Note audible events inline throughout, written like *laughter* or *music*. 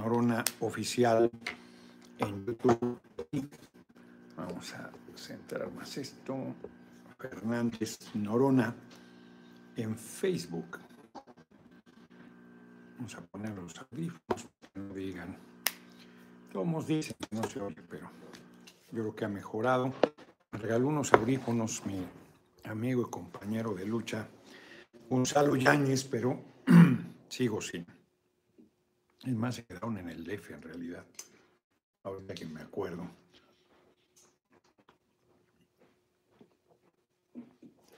Norona Oficial en YouTube. Vamos a centrar más esto. Fernández Norona en Facebook. Vamos a poner los audífonos que no digan. Todos dicen que no se oye, pero yo creo que ha mejorado. Me regaló unos audífonos mi amigo y compañero de lucha, Gonzalo Yáñez, pero *clears throat* sigo sin. Es más, se quedaron en el DF en realidad, ahorita que me acuerdo.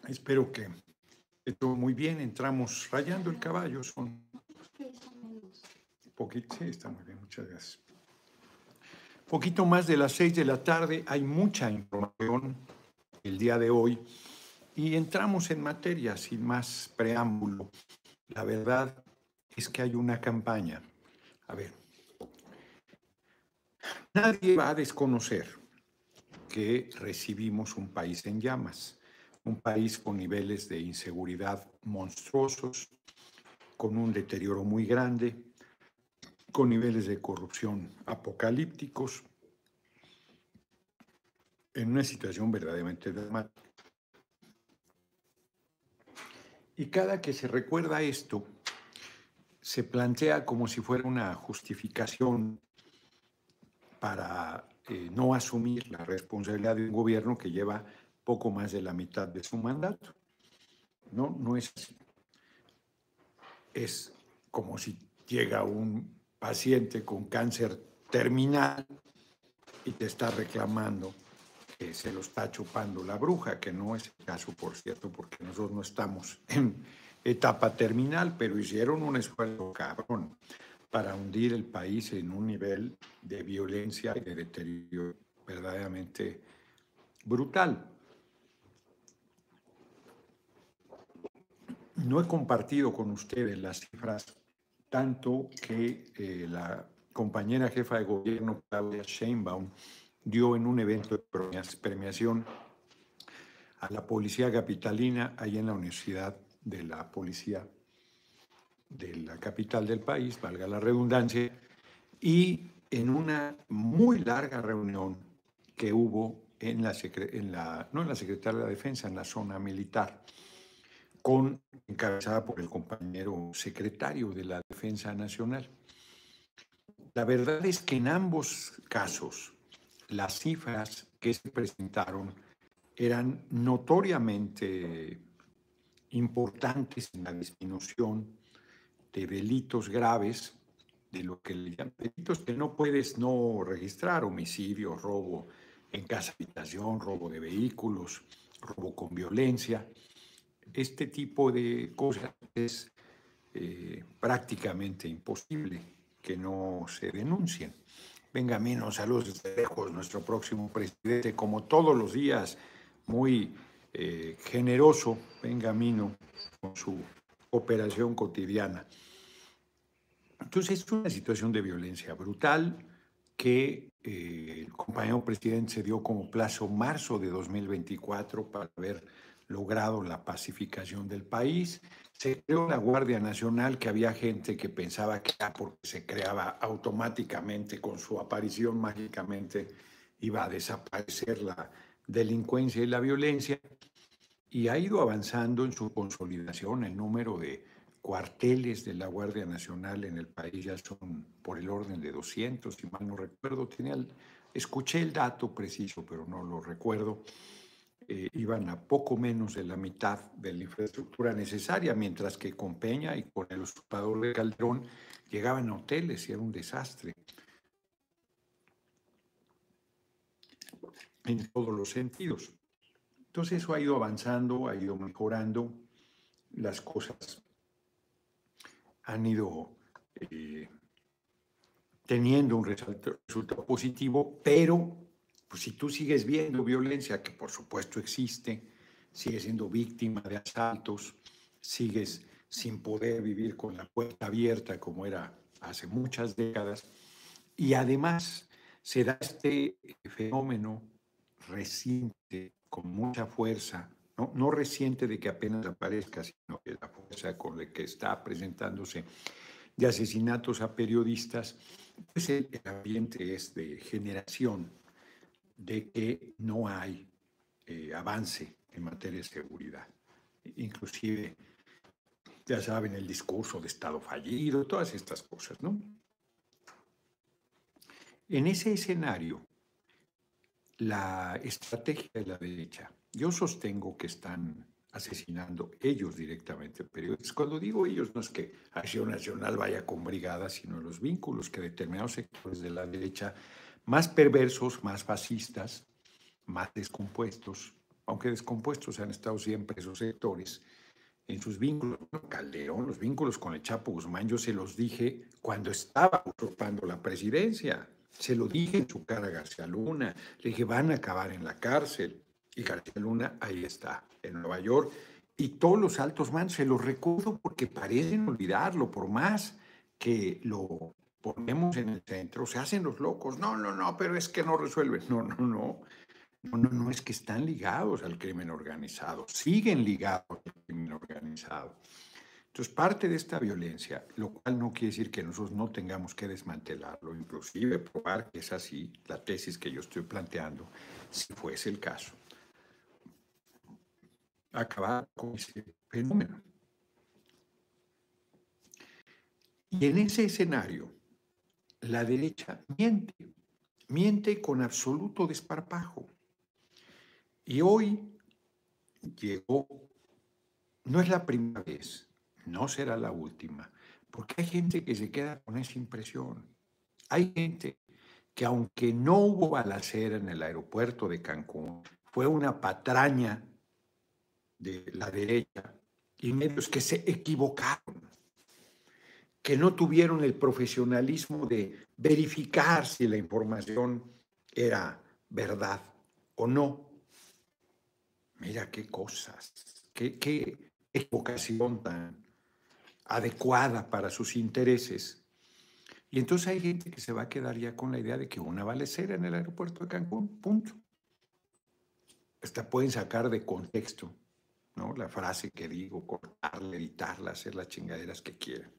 Espero que estuvo muy bien. Entramos rayando el caballo. Poquito, sí, está muy bien, muchas gracias. Poquito más de las seis de la tarde, hay mucha información el día de hoy y entramos en materia sin más preámbulo. La verdad es que hay una campaña. A ver, nadie va a desconocer que recibimos un país en llamas un país con niveles de inseguridad monstruosos, con un deterioro muy grande, con niveles de corrupción apocalípticos, en una situación verdaderamente dramática. Y cada que se recuerda esto, se plantea como si fuera una justificación para eh, no asumir la responsabilidad de un gobierno que lleva poco más de la mitad de su mandato. No, no es así. Es como si llega un paciente con cáncer terminal y te está reclamando que se lo está chupando la bruja, que no es el caso, por cierto, porque nosotros no estamos en etapa terminal, pero hicieron un esfuerzo cabrón para hundir el país en un nivel de violencia y de deterioro verdaderamente brutal. No he compartido con ustedes las cifras tanto que eh, la compañera jefa de gobierno, Claudia Sheinbaum, dio en un evento de premiación a la policía capitalina, ahí en la Universidad de la Policía de la capital del país, valga la redundancia, y en una muy larga reunión que hubo en la, en la, no en la Secretaría de la Defensa, en la zona militar, con, encabezada por el compañero secretario de la Defensa Nacional. La verdad es que en ambos casos las cifras que se presentaron eran notoriamente importantes en la disminución de delitos graves, de lo que le llaman delitos que no puedes no registrar, homicidio, robo en casa habitación, robo de vehículos, robo con violencia, este tipo de cosas es eh, prácticamente imposible que no se denuncien. Saludos desde lejos, nuestro próximo presidente, como todos los días, muy eh, generoso, Benjamino, con su operación cotidiana. Entonces, es una situación de violencia brutal que eh, el compañero presidente se dio como plazo marzo de 2024 para ver logrado la pacificación del país. Se creó la Guardia Nacional, que había gente que pensaba que porque se creaba automáticamente con su aparición mágicamente iba a desaparecer la delincuencia y la violencia. Y ha ido avanzando en su consolidación. El número de cuarteles de la Guardia Nacional en el país ya son por el orden de 200, si mal no recuerdo. Tenía escuché el dato preciso, pero no lo recuerdo. Eh, iban a poco menos de la mitad de la infraestructura necesaria, mientras que con Peña y con el usurpador de Calderón llegaban a hoteles y era un desastre. En todos los sentidos. Entonces eso ha ido avanzando, ha ido mejorando, las cosas han ido eh, teniendo un resultado positivo, pero pues si tú sigues viendo violencia, que por supuesto existe, sigues siendo víctima de asaltos, sigues sin poder vivir con la puerta abierta como era hace muchas décadas, y además se da este fenómeno reciente, con mucha fuerza, no, no reciente de que apenas aparezca, sino que la fuerza con la que está presentándose de asesinatos a periodistas, pues el, ambiente es de generación de que no hay eh, avance en materia de seguridad. Inclusive, ya saben, el discurso de Estado fallido, todas estas cosas, ¿no? En ese escenario, la estrategia de la derecha, yo sostengo que están asesinando ellos directamente periodistas. Cuando digo ellos, no es que Acción Nacional vaya con brigadas, sino los vínculos que determinados sectores de la derecha, más perversos, más fascistas, más descompuestos, aunque descompuestos han estado siempre esos sectores, en sus vínculos. Calderón, los vínculos con el Chapo Guzmán, yo se los dije cuando estaba usurpando la presidencia. Se lo dije en su cara a García Luna. Le dije, van a acabar en la cárcel. Y García Luna ahí está, en Nueva York. Y todos los altos mandos, se los recuerdo porque parecen olvidarlo, por más que lo ponemos en el centro, se hacen los locos. No, no, no, pero es que no resuelven. No, no, no. No, no, no es que están ligados al crimen organizado, siguen ligados al crimen organizado. Entonces, parte de esta violencia, lo cual no quiere decir que nosotros no tengamos que desmantelarlo, inclusive probar que es así la tesis que yo estoy planteando, si fuese el caso acabar con ese fenómeno. Y en ese escenario, la derecha miente, miente con absoluto desparpajo. Y hoy llegó, no es la primera vez, no será la última, porque hay gente que se queda con esa impresión. Hay gente que aunque no hubo balacera en el aeropuerto de Cancún, fue una patraña de la derecha y medios que se equivocaron, que no tuvieron el profesionalismo de verificar si la información era verdad o no. Mira qué cosas, qué, qué equivocación tan adecuada para sus intereses. Y entonces hay gente que se va a quedar ya con la idea de que una balacera en el aeropuerto de Cancún, punto. Hasta pueden sacar de contexto ¿no? La frase que digo, cortarla, editarla, hacer las chingaderas que quieran.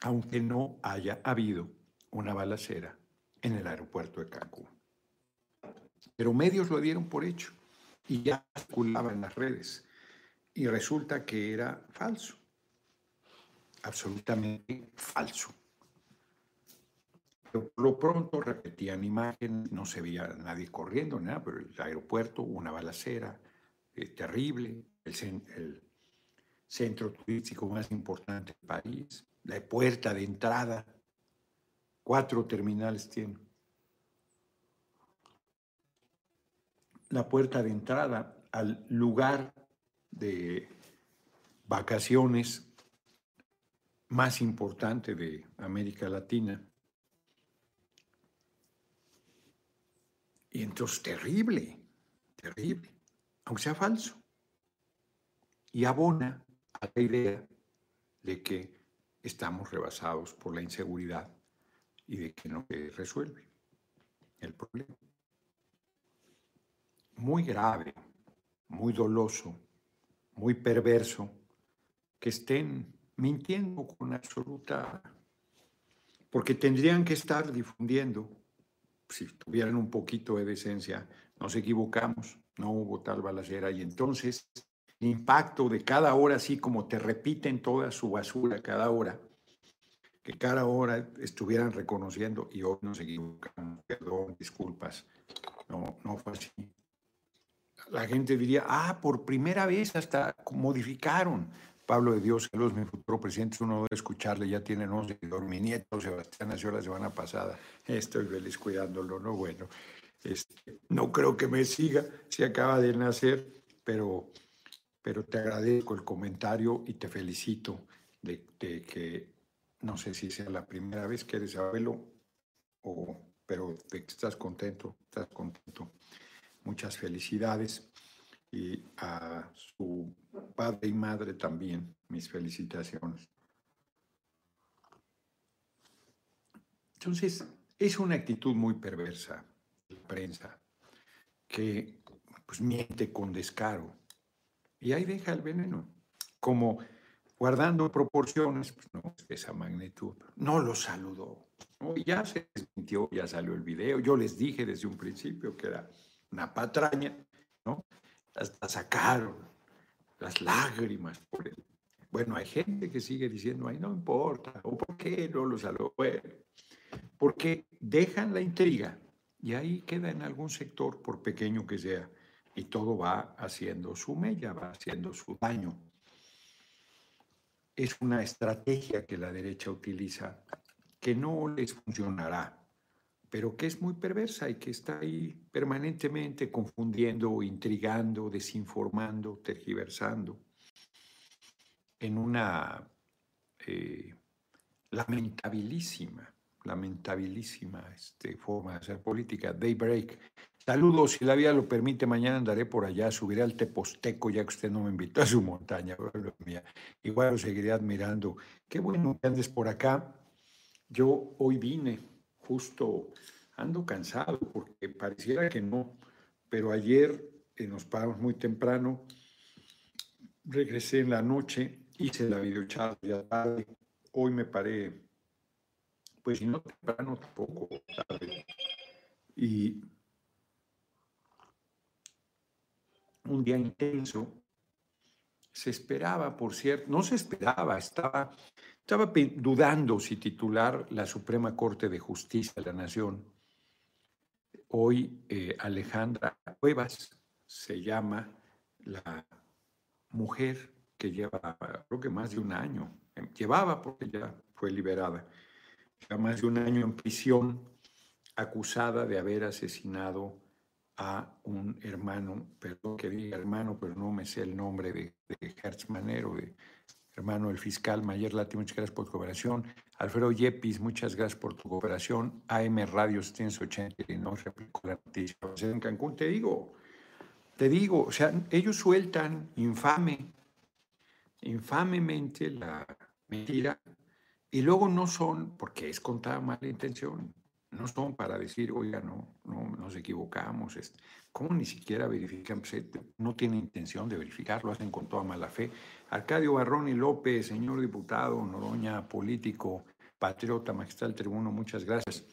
Aunque no haya habido una balacera en el aeropuerto de Cancún. Pero medios lo dieron por hecho y ya circulaba en las redes. Y resulta que era falso. Absolutamente falso por lo pronto repetían imágenes, no se veía nadie corriendo, nada, pero el aeropuerto, una balacera eh, terrible, el, centro turístico más importante del país, la puerta de entrada, cuatro terminales tiene. La puerta de entrada al lugar de vacaciones más importante de América Latina. Y entonces, terrible, terrible, aunque sea falso. Y abona a la idea de que estamos rebasados por la inseguridad y de que no se resuelve el problema. Muy grave, muy doloso, muy perverso, que estén mintiendo con absoluta... porque tendrían que estar difundiendo si tuvieran un poquito de decencia, nos equivocamos, no hubo tal balacera y entonces el impacto de cada hora, así como te repiten toda su basura cada hora, que cada hora estuvieran reconociendo y hoy nos equivocamos, perdón, disculpas, no, no fue así. La gente diría, ah, por primera vez hasta modificaron. Pablo de Dios, que mi futuro presidente, uno debe escucharle, ya tiene 11 seguidor, mi nieto Sebastián nació la semana pasada, estoy feliz cuidándolo, ¿no? Bueno, este, no creo que me siga, si acaba de nacer, pero, pero te agradezco el comentario y te felicito de, que, no sé si sea la primera vez que eres abuelo, o, pero estás contento, estás contento. Muchas felicidades y a su padre y madre también mis felicitaciones. Entonces, es una actitud muy perversa la prensa que pues, miente con descaro y ahí deja el veneno. Como guardando proporciones, pues no esa magnitud. No lo saludó. Ya se desmintió, ya salió el video. Yo les dije desde un principio que era una patraña, ¿no? Hasta sacaron las lágrimas por él. Bueno, hay gente que sigue diciendo, ay, no importa, o por qué no lo saludó. Porque dejan la intriga y ahí queda en algún sector, por pequeño que sea, y todo va haciendo su mella, va haciendo su daño. Es una estrategia que la derecha utiliza que no les funcionará, pero que es muy perversa y que está ahí permanentemente confundiendo, intrigando, desinformando, tergiversando, en una eh, lamentabilísima, lamentabilísima este, forma de hacer política. Daybreak. Saludos, si la vida lo permite, mañana andaré por allá, subiré al Teposteco, ya que usted no me invitó a su montaña. Igual lo seguiré admirando. Qué bueno que andes por acá. Yo hoy vine, justo ando cansado porque pareciera que no, pero ayer eh, nos paramos muy temprano, regresé en la noche, hice la videocharla ya tarde, hoy me paré, pues si no temprano tampoco tarde. Y un día intenso, se esperaba, por cierto, no se esperaba, estaba estaba dudando si titular la Suprema Corte de Justicia de la Nación. Hoy eh, Alejandra Cuevas se llama la mujer que lleva, creo que más de un año, em, llevaba porque ya fue liberada, lleva más de un año en prisión acusada de haber asesinado a un hermano, perdón que diga hermano, pero no me sé el nombre de, de de hermano el fiscal Mayer Lati, muchas gracias por tu cooperación. Alfredo Yepis, muchas gracias por tu cooperación. AM Radio 180, y no replicó la noticia. En Cancún, te digo, te digo, o sea, ellos sueltan infame, infamemente la mentira y luego no son, porque es contada mala intención, no son para decir, oiga, no, no nos equivocamos. ¿Cómo ni siquiera verifican? Pues, eh, no tienen intención de verificar, lo hacen con toda mala fe. Arcadio Barrón López, señor diputado, Noroña, político, patriota, magistral tribuno, muchas gracias.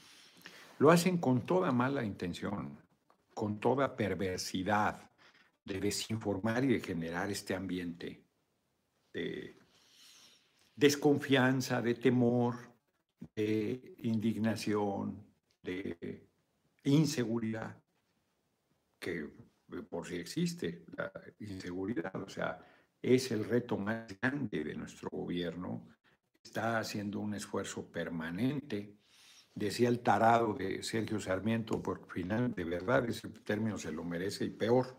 Lo hacen con toda mala intención, con toda perversidad de desinformar y de generar este ambiente de desconfianza, de temor, de indignación, de inseguridad, que por si existe la inseguridad, o sea, es el reto más grande de nuestro gobierno, está haciendo un esfuerzo permanente. Decía el tarado de Sergio Sarmiento, por final, de verdad, ese término se lo merece y peor.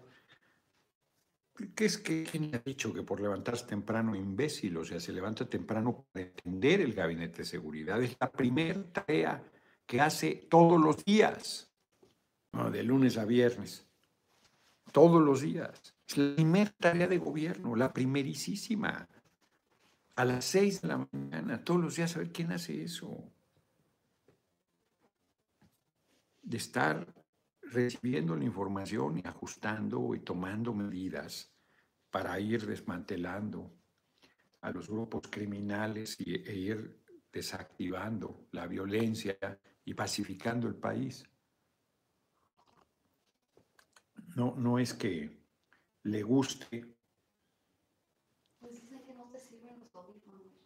¿Qué es que quién ha dicho que por levantarse temprano, imbécil, o sea, se levanta temprano para entender el gabinete de seguridad? Es la primera tarea que hace todos los días, de lunes a viernes, todos los días. Es la primera tarea de gobierno, la primerísima. A las seis de la mañana, todos los días, a ver quién hace eso. De estar recibiendo la información y ajustando y tomando medidas para ir desmantelando a los grupos criminales y, e ir desactivando la violencia y pacificando el país. No, no es que le guste. Pues que no te sirven los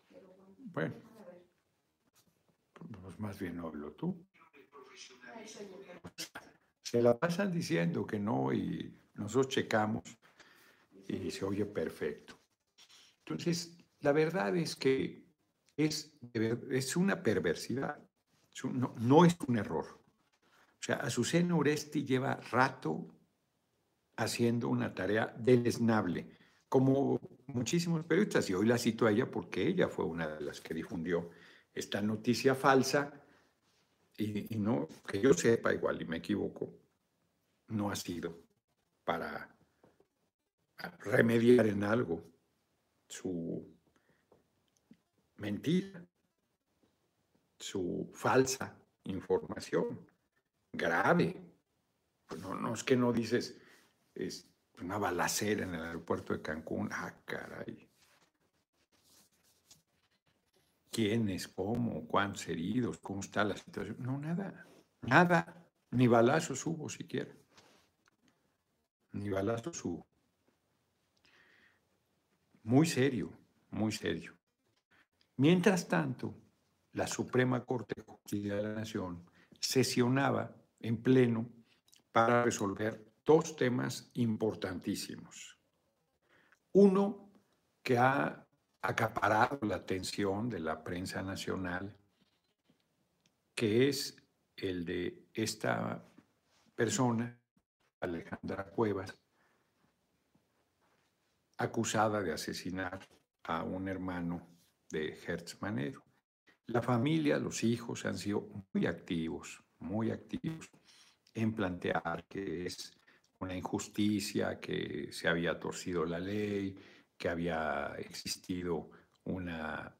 pero bueno. pues más bien hablo tú. Se la pasan diciendo que no y nosotros checamos y se oye perfecto. Entonces, la verdad es que es, es una perversidad no, es un error. O sea, Azucena Oresti lleva rato haciendo una tarea deleznable, como muchísimos periodistas, y hoy la cito a ella porque ella fue una de las que difundió esta noticia falsa, y, y no, que yo sepa igual, y me equivoco, no ha sido para remediar en algo su mentira su falsa información grave. No, no es que no dices es una balacera en el aeropuerto de Cancún. Ah, caray. quiénes, cómo, cuántos heridos, cómo está la situación. No, nada, nada, ni balazos hubo siquiera. Ni balazos hubo. Muy serio, muy serio. Mientras tanto, la Suprema Corte de Justicia de la Nación sesionaba en pleno para resolver dos temas importantísimos. Uno que ha acaparado la atención de la prensa nacional, que es el de esta persona, Alejandra Cuevas, acusada de asesinar a un hermano de Hertz Manero. La familia, los hijos han sido muy activos, muy activos en plantear que es una injusticia, que se había torcido la ley, que había existido una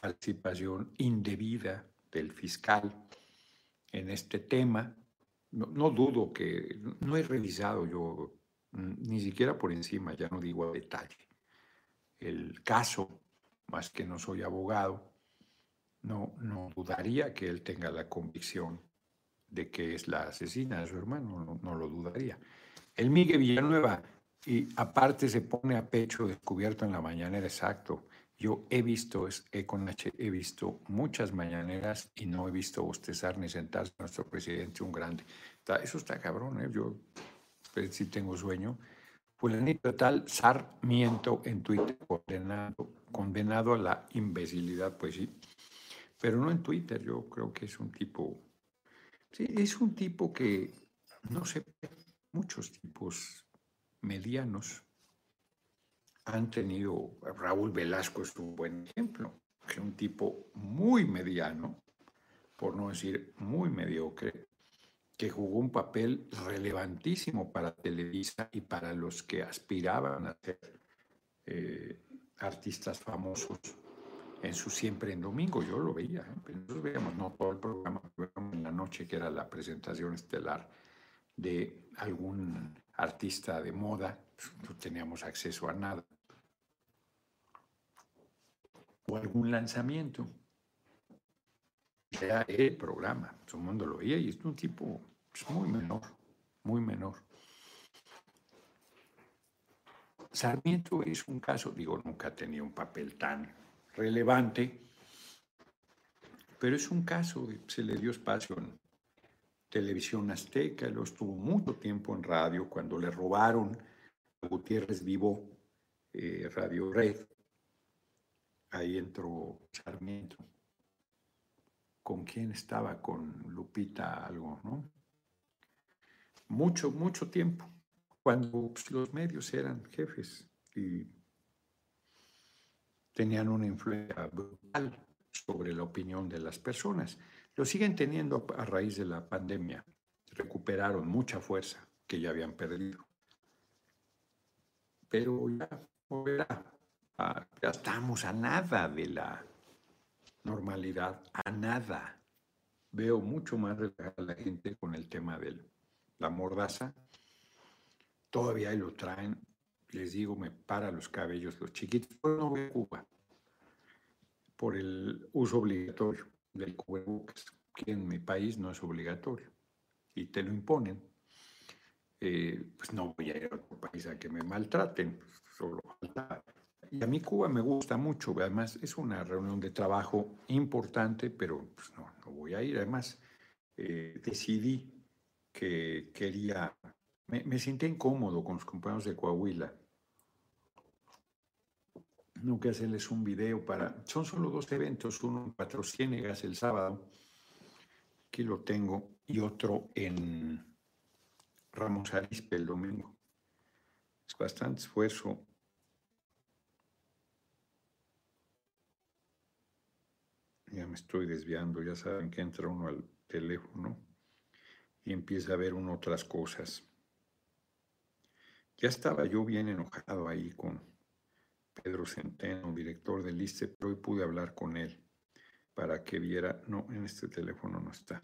participación indebida del fiscal en este tema. No, dudo que, no he revisado yo ni siquiera por encima, ya no digo a detalle, el caso, más que no soy abogado, no, no dudaría que él tenga la convicción de que es la asesina de su hermano, no, no lo dudaría. El Miguel Villanueva y aparte se pone a pecho descubierto en la mañanera, exacto. Yo he visto, es, he, con H, he visto muchas mañaneras y no he visto bostezar ni sentarse nuestro presidente, un grande. eso está cabrón, ¿eh? yo pues, sí tengo sueño. Fulanito tal Sarmiento en Twitter, condenado, condenado a la imbecilidad, pues sí. Pero no en Twitter, yo creo que es un tipo, sí, es un tipo que, no sé, muchos tipos medianos han tenido, Raúl Velasco es un buen ejemplo, es un tipo muy mediano, por no decir muy mediocre, que jugó un papel relevantísimo para Televisa y para los que aspiraban a ser eh, artistas famosos en su siempre en domingo. Yo lo veía, ¿eh? nosotros veíamos no todo el programa, en la noche que era la presentación estelar de algún artista de moda, pues, no teníamos acceso a nada. O algún lanzamiento. Era el programa, todo el mundo lo veía y es un tipo pues, muy menor, muy menor. Sarmiento es un caso, digo, nunca tenido un papel tan relevante, pero es un caso, se le dio espacio televisión azteca, lo estuvo mucho tiempo en radio cuando le robaron a Gutiérrez Vivo eh, Radio Red. Ahí entró Sarmiento. ¿Con quién estaba? Con Lupita algo, ¿no? Mucho, mucho tiempo, cuando pues, los medios eran jefes y tenían una influencia brutal sobre la opinión de las personas. Lo siguen teniendo a raíz de la pandemia. Recuperaron mucha fuerza que ya habían perdido. Pero ya, ya estamos a nada de la normalidad, a nada. Veo mucho más relajada la gente con el tema de la mordaza. Todavía lo traen, les digo, me para los cabellos los chiquitos. No Cuba por el uso obligatorio del cubrebocas, que en mi país no es obligatorio, y te lo imponen, eh, pues no voy a ir a otro país a que me maltraten, solo Y a mí Cuba me gusta mucho, además es una reunión de trabajo importante, pero pues no, no voy a ir. Además, eh, decidí que quería, me, me sentí incómodo con los compañeros de Coahuila que hacerles un video para... Son solo dos eventos, uno en Cuatro el sábado, aquí lo tengo, y otro en Ramos Arispe el domingo. Es bastante esfuerzo. Ya me estoy desviando, ya saben que entra uno al teléfono y empieza a ver uno otras cosas. Ya estaba yo bien enojado ahí con Pedro Centeno, director del ISTE, pero hoy pude hablar con él para que viera, no, en este teléfono no está,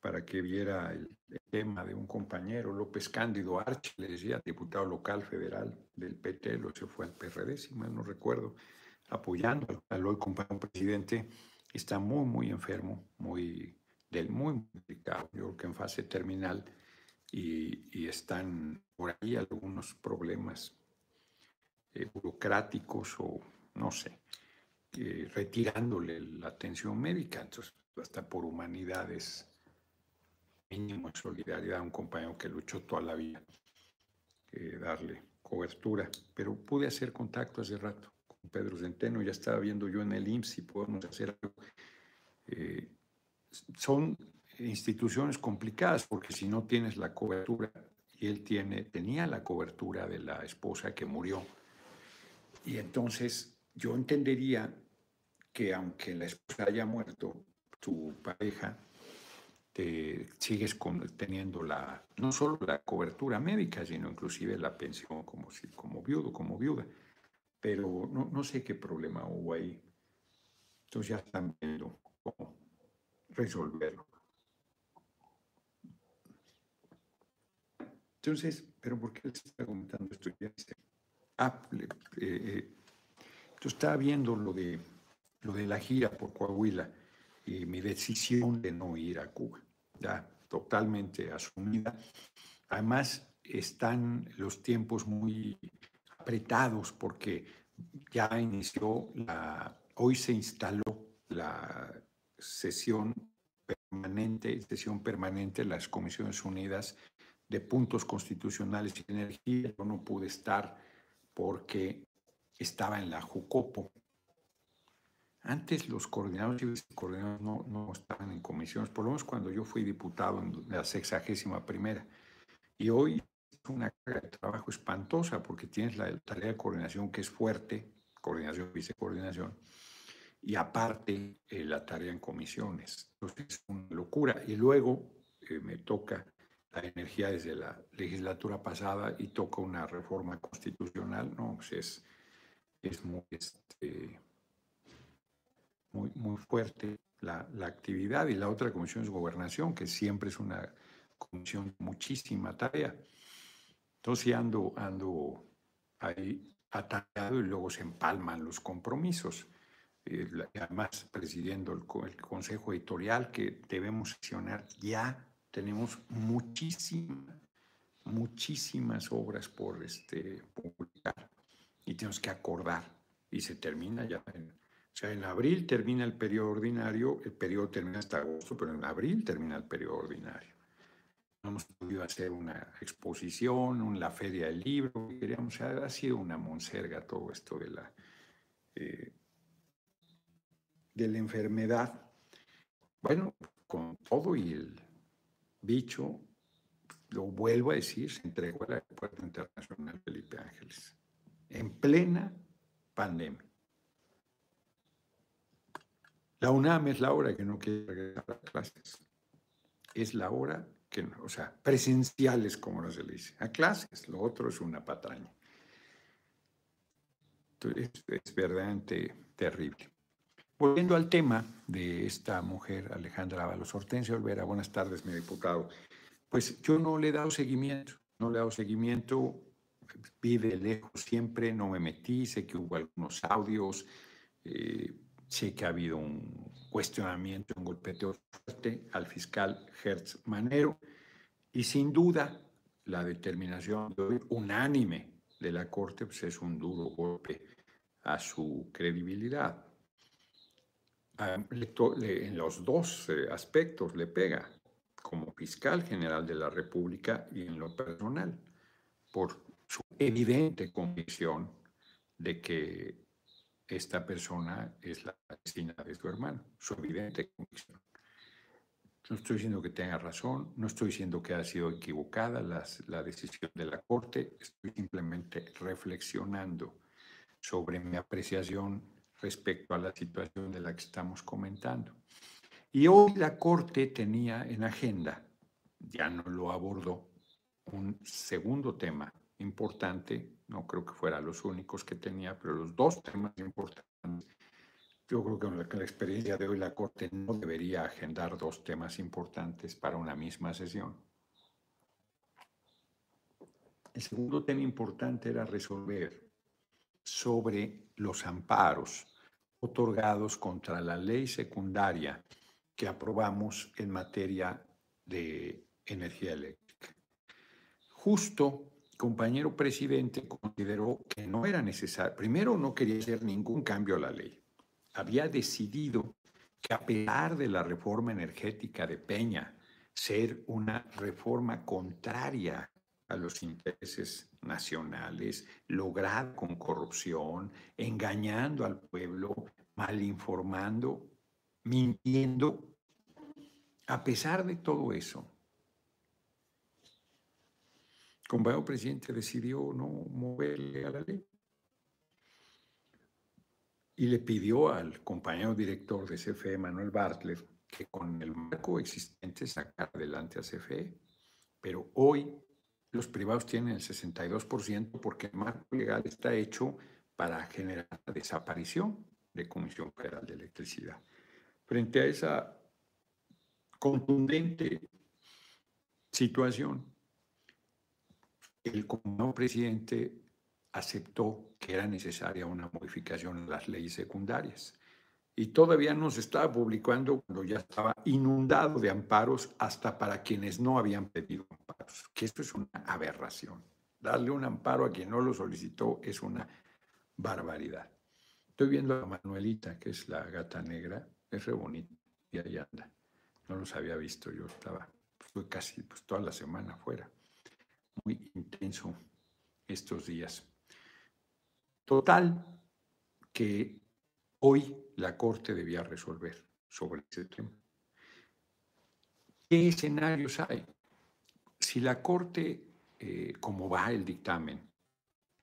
para que viera el, tema de un compañero, López Cándido Arch, le decía, diputado local federal del PT, lo se fue al PRD, si mal no recuerdo, apoyando al hoy compañero presidente, está muy, muy enfermo, muy, del, muy delicado, yo creo que en fase terminal, y, están por ahí algunos problemas eh, burocráticos o no sé, eh, retirándole la atención médica. Entonces, hasta por humanidades, mínimo solidaridad a un compañero que luchó toda la vida, darle cobertura. Pero pude hacer contacto hace rato con Pedro Centeno, ya estaba viendo yo en el IMSS si podemos hacer algo. Eh, son instituciones complicadas porque si no tienes la cobertura, y él tiene, tenía la cobertura de la esposa que murió, y entonces yo entendería que aunque la esposa haya muerto, tu pareja, te sigues teniendo la, no solo la cobertura médica, sino inclusive la pensión como, si, como viudo, como viuda. Pero no, no sé qué problema hubo ahí. Entonces ya están viendo cómo resolverlo. Entonces, ¿pero por qué les está comentando esto? Ya Ah, eh, yo estaba viendo lo de, lo de la gira por Coahuila y mi decisión de no ir a Cuba, ya totalmente asumida. Además, están los tiempos muy apretados porque ya inició la, hoy se instaló la sesión permanente, sesión permanente de las Comisiones Unidas de Puntos Constitucionales y Energía. Yo no pude estar porque estaba en la Jucopo. Antes los coordinadores y coordinadores no, no, estaban en comisiones, por lo menos cuando yo fui diputado en la sexagésima primera. Y hoy es una carga de trabajo espantosa porque tienes la tarea de coordinación que es fuerte, coordinación, vicecoordinación, y aparte eh, la tarea en comisiones. Entonces es una locura. Y luego eh, me toca la energía desde la legislatura pasada y toca una reforma constitucional, no, pues es, es muy, este, muy, muy fuerte la, la, actividad. Y la otra comisión es gobernación, que siempre es una comisión de muchísima tarea. Entonces ando, ando ahí atacado y luego se empalman los compromisos. Eh, además, presidiendo el, el consejo editorial que debemos sesionar ya tenemos muchísimas, muchísimas obras por este, publicar y tenemos que acordar y se termina ya. O sea, en abril termina el periodo ordinario, el periodo termina hasta agosto, pero en abril termina el periodo ordinario. No hemos podido hacer una exposición, la feria del libro, queríamos, ha sido una monserga todo esto de la, eh, de la enfermedad. Bueno, con todo y el, bicho, lo vuelvo a decir, se entregó al Aeropuerto Internacional Felipe Ángeles, en plena pandemia. La UNAM es la hora que no quiere regresar a clases. Es la hora que no, o sea, presenciales, como no se le dice, a clases. Lo otro es una patraña. Entonces, es verdaderamente terrible. Volviendo al tema de esta mujer, Alejandra Ábalos Hortensia Olvera, buenas tardes, mi diputado. Pues yo no le he dado seguimiento, no le he dado seguimiento, vi lejos siempre, no me metí, sé que hubo algunos audios, eh, sé que ha habido un cuestionamiento, un golpeteo fuerte al fiscal Hertz Manero, y sin duda la determinación unánime de la Corte pues, es un duro golpe a su credibilidad en los dos eh, aspectos le pega, como fiscal general de la República y en lo personal, por su evidente convicción de que esta persona es la vecina de su hermano, su evidente convicción. No estoy diciendo que tenga razón, no estoy diciendo que ha sido equivocada la decisión de la Corte, estoy simplemente reflexionando sobre mi apreciación respecto a la situación de la que estamos comentando. Y hoy la Corte tenía en agenda, ya no lo abordó, un segundo tema importante, no creo que fuera los únicos que tenía, pero los dos temas importantes. Yo creo que con la experiencia de hoy la Corte no debería agendar dos temas importantes para una misma sesión. El segundo tema importante era resolver sobre los amparos otorgados contra la ley secundaria que aprobamos en materia de energía eléctrica. Justo, compañero presidente consideró que no era necesario, primero no quería hacer ningún cambio a la ley. Había decidido que a pesar de la reforma energética de Peña ser una reforma contraria a los intereses nacionales, lograda con corrupción, engañando al pueblo, malinformando, mintiendo. A pesar de todo eso, compañero presidente decidió no moverle a la ley y le pidió al compañero director de CFE, Manuel Bartlett, que con el marco existente sacara adelante a CFE. Pero hoy los privados tienen el 62% porque el marco legal está hecho para generar la desaparición de Comisión Federal de Electricidad. Frente a esa contundente situación, el común presidente aceptó que era necesaria una modificación en las leyes secundarias y todavía no se estaba publicando cuando ya estaba inundado de amparos hasta para quienes no habían pedido amparos, que esto es una aberración. Darle un amparo a quien no lo solicitó es una barbaridad. Estoy viendo a Manuelita, que es la gata negra, es re bonita y ahí anda. No los había visto, yo estaba, fue casi pues, toda la semana afuera. Muy intenso estos días. Total, que hoy la Corte debía resolver sobre ese tema. ¿Qué escenarios hay? Si la Corte, eh, como va el dictamen,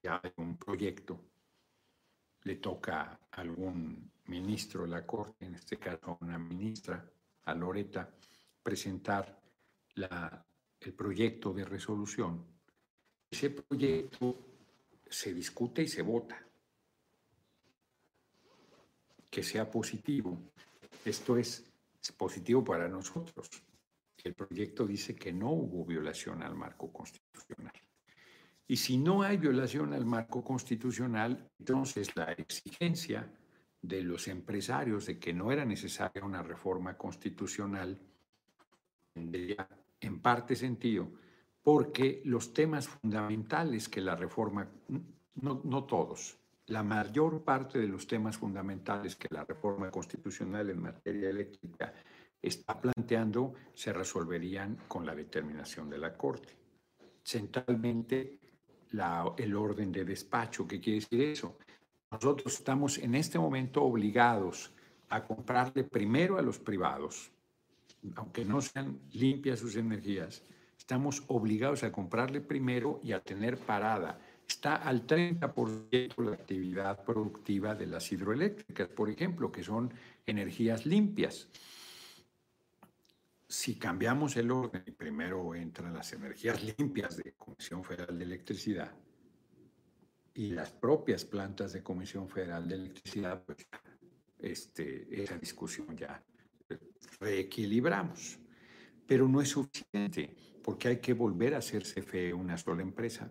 ya hay un proyecto, le toca a algún ministro de la Corte, en este caso a una ministra, a Loreta, presentar el proyecto de resolución. Ese proyecto se discute y se vota que sea positivo. Esto es, positivo para nosotros. El proyecto dice que no hubo violación al marco constitucional. Y si no hay violación al marco constitucional, entonces la exigencia de los empresarios de que no era necesaria una reforma constitucional tendría en parte sentido, porque los temas fundamentales que la reforma, no, no todos, la mayor parte de los temas fundamentales que la reforma constitucional en materia eléctrica está planteando se resolverían con la determinación de la Corte. Centralmente, el orden de despacho. ¿Qué quiere decir eso? Nosotros estamos en este momento obligados a comprarle primero a los privados, aunque no sean limpias sus energías, estamos obligados a comprarle primero y a tener parada está al 30% la actividad productiva de las hidroeléctricas, por ejemplo, que son energías limpias. Si cambiamos el orden primero entran las energías limpias de Comisión Federal de Electricidad y las propias plantas de Comisión Federal de Electricidad, pues este, esa discusión ya reequilibramos. Pero no es suficiente porque hay que volver a hacer CFE una sola empresa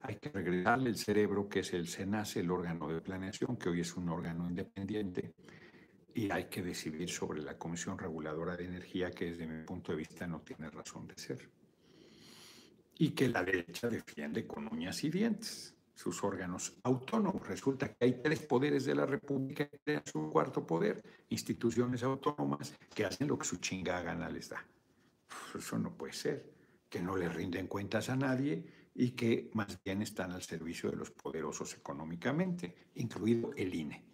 hay que regresarle el cerebro, que es el SENACE, el órgano de planeación, que hoy es un órgano independiente, y hay que decidir sobre la Comisión Reguladora de Energía, que desde mi punto de vista no tiene razón de ser. Y que la derecha defiende con uñas y dientes sus órganos autónomos. Resulta que hay tres poderes de la República que crean su cuarto poder, instituciones autónomas que hacen lo que su chingada gana les da. Eso no puede ser, que no le rinden cuentas a nadie y que más bien están al servicio de los poderosos económicamente, incluido el INE.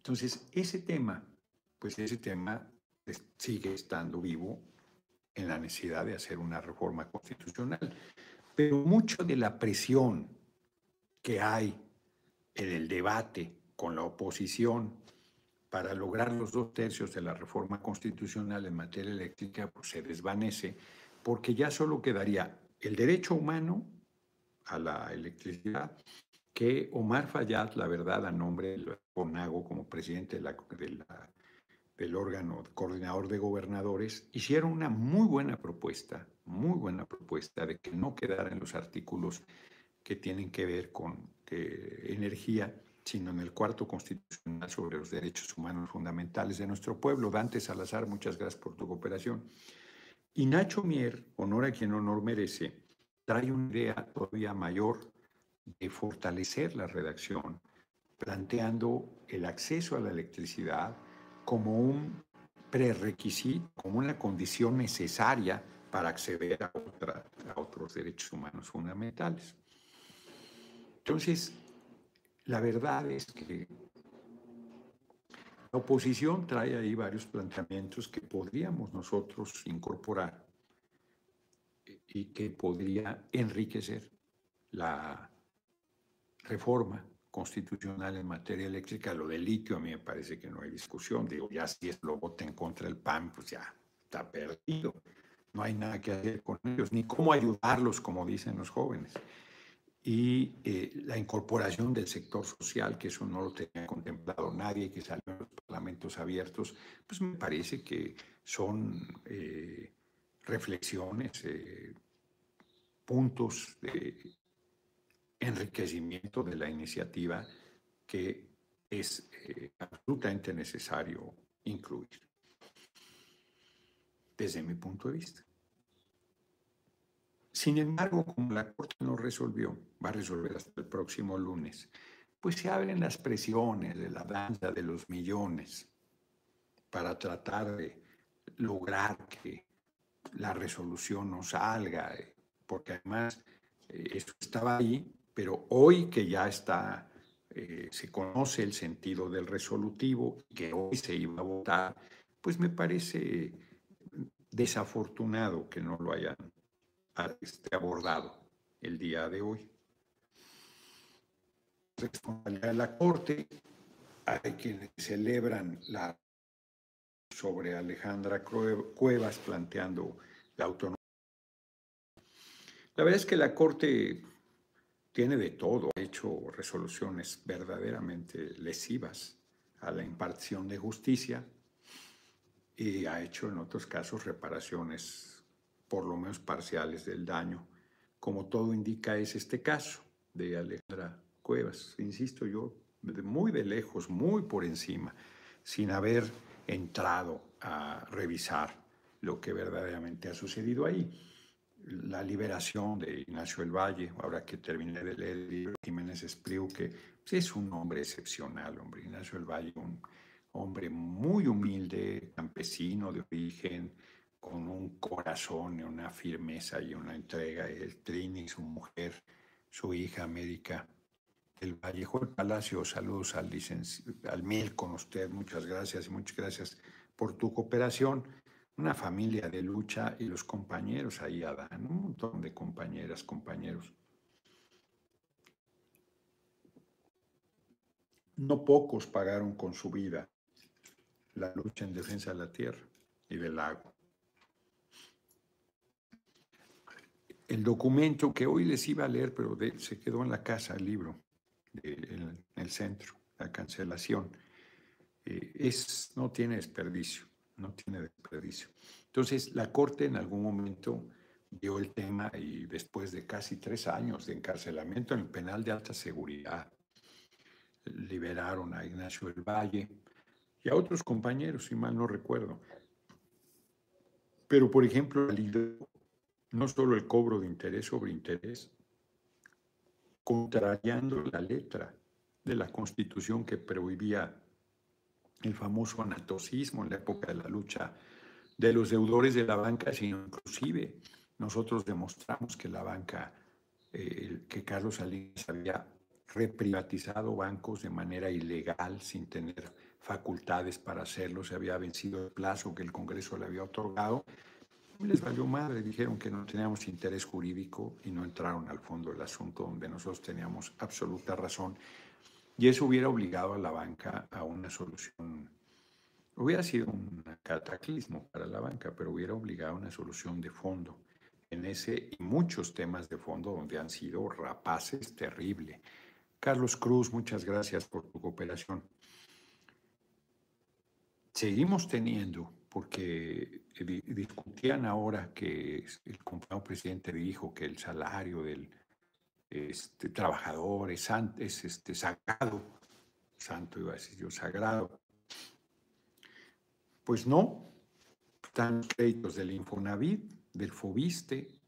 Entonces, ese tema, pues ese tema sigue estando vivo en la necesidad de hacer una reforma constitucional, pero mucho de la presión que hay en el debate con la oposición para lograr los dos tercios de la reforma constitucional en materia eléctrica pues, se desvanece porque ya solo quedaría el derecho humano a la electricidad que Omar Fayad, la verdad, a nombre de Bonago como presidente del órgano coordinador de gobernadores, hicieron una muy buena propuesta, muy buena propuesta de que no quedaran los artículos que tienen que ver con energía, sino en el cuarto constitucional sobre los derechos humanos fundamentales de nuestro pueblo. Dante Salazar, muchas gracias por tu cooperación. Y Nacho Mier, honor a quien honor merece, trae una idea todavía mayor de fortalecer la redacción, planteando el acceso a la electricidad como un prerequisito, como una condición necesaria para acceder a, a otros derechos humanos fundamentales. Entonces, la verdad es que la oposición trae ahí varios planteamientos que podríamos nosotros incorporar y que podría enriquecer la reforma constitucional en materia eléctrica. Lo del litio a mí me parece que no hay discusión. Digo, ya si es lo en contra del PAN, pues ya está perdido. No hay nada que hacer con ellos, ni cómo ayudarlos, como dicen los jóvenes y eh, la incorporación del sector social, que eso no lo tenía contemplado nadie, que salió en los parlamentos abiertos, pues me parece que son eh, reflexiones, eh, puntos de enriquecimiento de la iniciativa que es absolutamente necesario incluir, desde mi punto de vista. Sin embargo, como la Corte no resolvió, va a resolver hasta el próximo lunes, pues se abren las presiones de la danza de los millones para tratar de lograr que la resolución no salga, eh, porque además eh, esto estaba ahí, pero hoy que ya está, eh, se conoce el sentido del resolutivo, que hoy se iba a votar, pues me parece desafortunado que no lo hayan este, abordado el día de hoy. Responsabilidad de la Corte, hay quienes celebran la sobre Alejandra Cuevas planteando la autonomía. La verdad es que la Corte tiene de todo, ha hecho resoluciones verdaderamente lesivas a la impartición de justicia y ha hecho en otros casos reparaciones por lo menos parciales del daño, como todo indica es este caso de Alejandra Cuevas. Insisto yo, muy de lejos, muy por encima, sin haber entrado a revisar lo que verdaderamente ha sucedido ahí. La liberación de Ignacio El Valle, ahora que terminé de leer el libro Jiménez Espriu, que pues, es un hombre excepcional, hombre. Ignacio El Valle, un hombre muy humilde, campesino de origen, con un corazón y una firmeza y una entrega. El Trini, su mujer, su hija América el Vallejo del Palacio. Saludos al, al Mil con usted. Muchas gracias y muchas gracias por tu cooperación. Una familia de lucha y los compañeros ahí, Adán, un montón de compañeras, compañeros. No pocos pagaron con su vida la lucha en defensa de la tierra y del agua. el documento que hoy les iba a leer, pero se quedó en la casa, el libro, en, el centro, la cancelación, eh, es, no tiene desperdicio, no tiene desperdicio. Entonces, la Corte en algún momento vio el tema y después de casi tres años de encarcelamiento en el penal de alta seguridad, liberaron a Ignacio del Valle y a otros compañeros, si mal no recuerdo. Pero, por ejemplo, no solo el cobro de interés sobre interés, contrariando la letra de la Constitución que prohibía el famoso anatocismo en la época de la lucha de los deudores de la banca, sino inclusive nosotros demostramos que la banca, eh, que Carlos Salinas había reprivatizado bancos de manera ilegal, sin tener facultades para hacerlo, se había vencido el plazo que el Congreso le había otorgado, les valió madre, dijeron que no teníamos interés jurídico y no entraron al fondo del asunto donde nosotros teníamos absoluta razón. Y eso hubiera obligado a la banca a una solución. Hubiera sido un cataclismo para la banca, pero hubiera obligado a una solución de fondo en ese y muchos temas de fondo donde han sido rapaces terrible. Carlos Cruz, muchas gracias por tu cooperación. seguimos teniendo, porque discutían ahora que el compañero presidente dijo que el salario del este, trabajador es, es este, sagrado, santo iba a decir yo, sagrado. Pues no, están créditos del Infonavit, del Fobiste,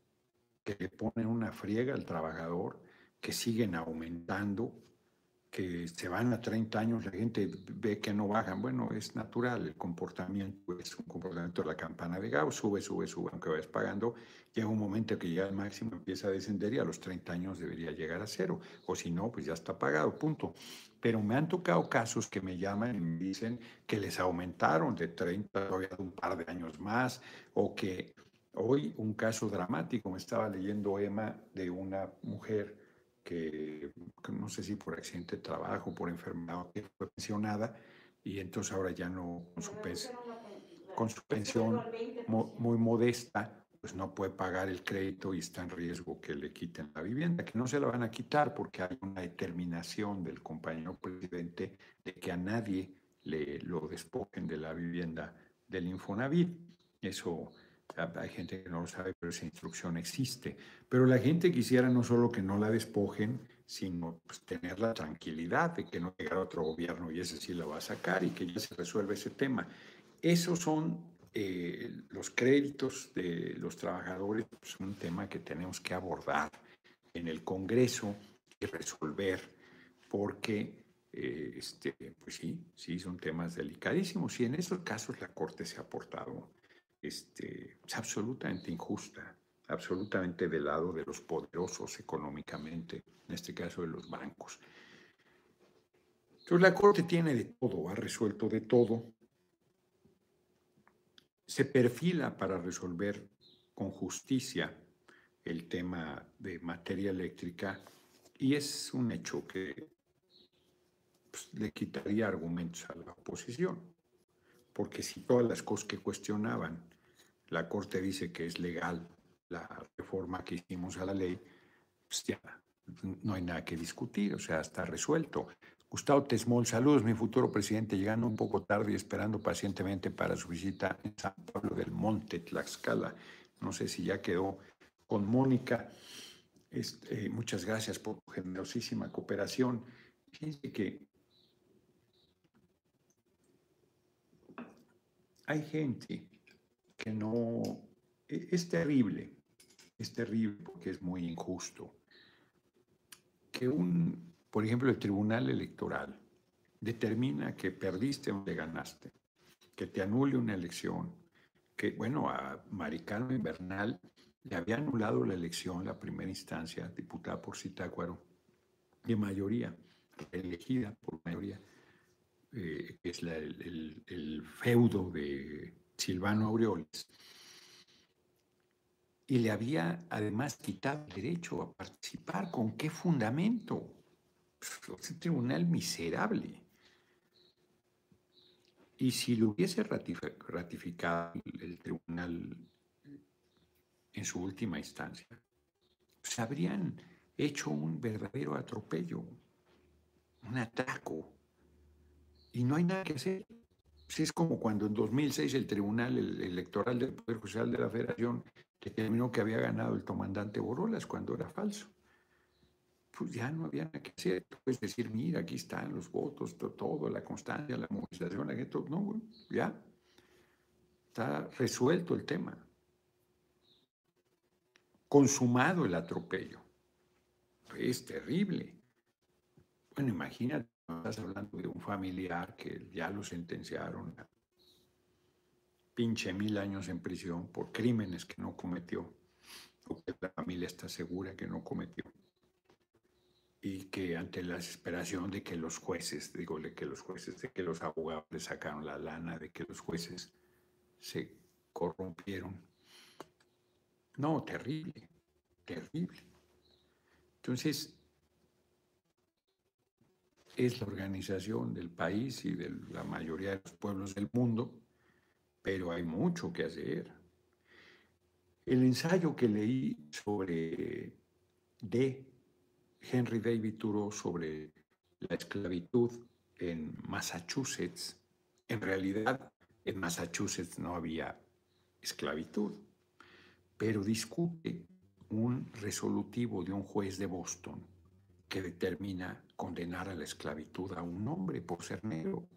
que le ponen una friega al trabajador, que siguen aumentando que se van a 30 años, la gente ve que no bajan. Bueno, es natural, el comportamiento es un comportamiento de la campana de Gauss, sube, sube, sube, aunque vayas pagando, llega un momento que llega al máximo, empieza a descender y a los 30 años debería llegar a cero, o si no, pues ya está pagado, punto. Pero me han tocado casos que me llaman y me dicen que les aumentaron de 30 todavía un par de años más, o que hoy un caso dramático, me estaba leyendo Emma de una mujer que, no sé si por accidente de trabajo, por enfermedad, que fue pensionada y entonces ahora ya no, con su, con su pensión muy modesta, pues no puede pagar el crédito y está en riesgo que le quiten la vivienda, que no se la van a quitar porque hay una determinación del compañero presidente de que a nadie le lo despojen de la vivienda del Infonavit. Eso hay gente que no lo sabe, pero esa instrucción existe. Pero la gente quisiera no solo que no la despojen, sino pues, tener la tranquilidad de que no llegará otro gobierno y ese sí lo va a sacar y que ya se resuelve ese tema. Esos son eh, los créditos de los trabajadores, pues, un tema que tenemos que abordar en el Congreso y resolver, porque eh, este, pues sí, sí, son temas delicadísimos y en esos casos la Corte se ha portado este, es absolutamente injusta, absolutamente del lado de los poderosos económicamente, en este caso de los bancos. Entonces la Corte tiene de todo, ha resuelto de todo, se perfila para resolver con justicia el tema de materia eléctrica y es un hecho que pues, le quitaría argumentos a la oposición, porque si todas las cosas que cuestionaban la Corte dice que es legal la reforma que hicimos a la ley, pues ya no hay nada que discutir, o sea, está resuelto. Gustavo Tesmol, saludos, mi futuro presidente, llegando un poco tarde y esperando pacientemente para su visita en San Pablo del Monte, Tlaxcala. No sé si ya quedó con Mónica. Este, muchas gracias por tu generosísima cooperación. Fíjense que hay gente que no... E, es terrible, es terrible porque es muy injusto. Que un, por ejemplo, el Tribunal Electoral determina que perdiste o te ganaste, que te anule una elección, que, bueno, a Maricano Invernal le había anulado la elección, la primera instancia, diputada por Zitácuaro, de mayoría, elegida por mayoría, eh, que es el, feudo de Silvano Aureoles, y le había además quitado el derecho a participar. ¿Con qué fundamento? Es un tribunal miserable. Y si lo hubiese ratificado el tribunal en su última instancia, pues habrían hecho un verdadero atropello, un atraco. Y no hay nada que hacer. Sí, es como cuando en 2006 el Tribunal Electoral del Poder Judicial de la Federación determinó que había ganado el comandante Borolas cuando era falso. Pues ya no había nada que hacer. Puedes decir, mira, aquí están los votos, todo, la constancia, la movilización, la gente. No, ya. Está resuelto el tema. Consumado el atropello. Es terrible. Bueno, imagínate Estás hablando de un familiar que ya lo sentenciaron a pinche mil años en prisión por crímenes que no cometió, o que la familia está segura que no cometió. Y que ante la desesperación de que los jueces, digo, de que los jueces, de que los abogados le sacaron la lana, de que los jueces se corrompieron. No, terrible, terrible. Entonces, es la organización del país y de la mayoría de los pueblos del mundo, pero hay mucho que hacer. El ensayo que leí sobre de Henry David Thoreau sobre la esclavitud en Massachusetts, en realidad En Massachusetts no había esclavitud, pero discute un resolutivo de un juez de Boston que determina condenar a la esclavitud a un hombre por ser negro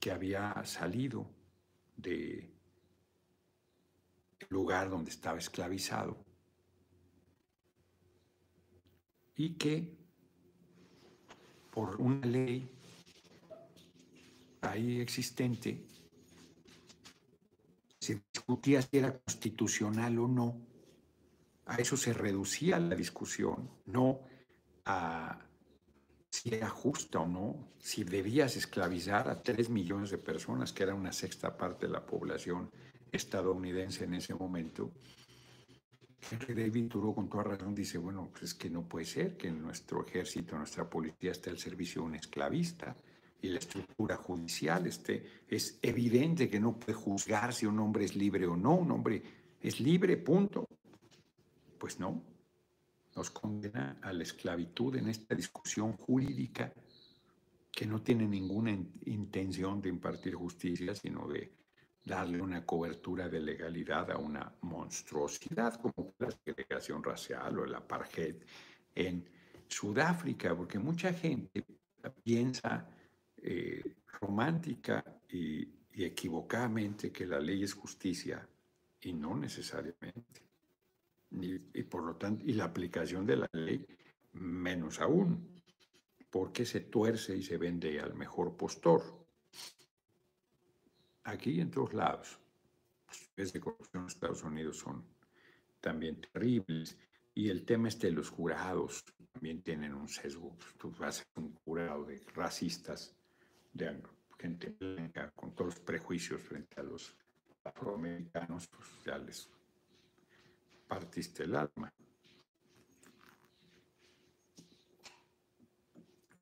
que había salido de lugar donde estaba esclavizado y que por una ley ahí existente se discutía si era constitucional o no. A eso se reducía la discusión, no a si era justa o no, si debías esclavizar a tres millones de personas, que era una sexta parte de la población estadounidense en ese momento. Henry David Thoreau con toda razón dice, bueno, pues es que no puede ser que nuestro ejército, nuestra policía esté al servicio de un esclavista y la estructura judicial esté. Es evidente que no puede juzgar si un hombre es libre o no, un hombre es libre, punto. Pues no, nos condena a la esclavitud en esta discusión jurídica que no tiene ninguna intención de impartir justicia, sino de darle una cobertura de legalidad a una monstruosidad como la segregación racial o el apartheid en Sudáfrica, porque mucha gente piensa eh, romántica y, y equivocadamente que la ley es justicia y no necesariamente. Y, por lo tanto, y la aplicación de la ley menos aún, porque se tuerce y se vende al mejor postor. Aquí en todos lados, los de corrupción en Estados Unidos son también terribles. Y el tema este de los jurados también tienen un sesgo. Tú vas a un jurado de racistas, de gente blanca, con todos los prejuicios frente a los afroamericanos, pues ya les partiste el alma.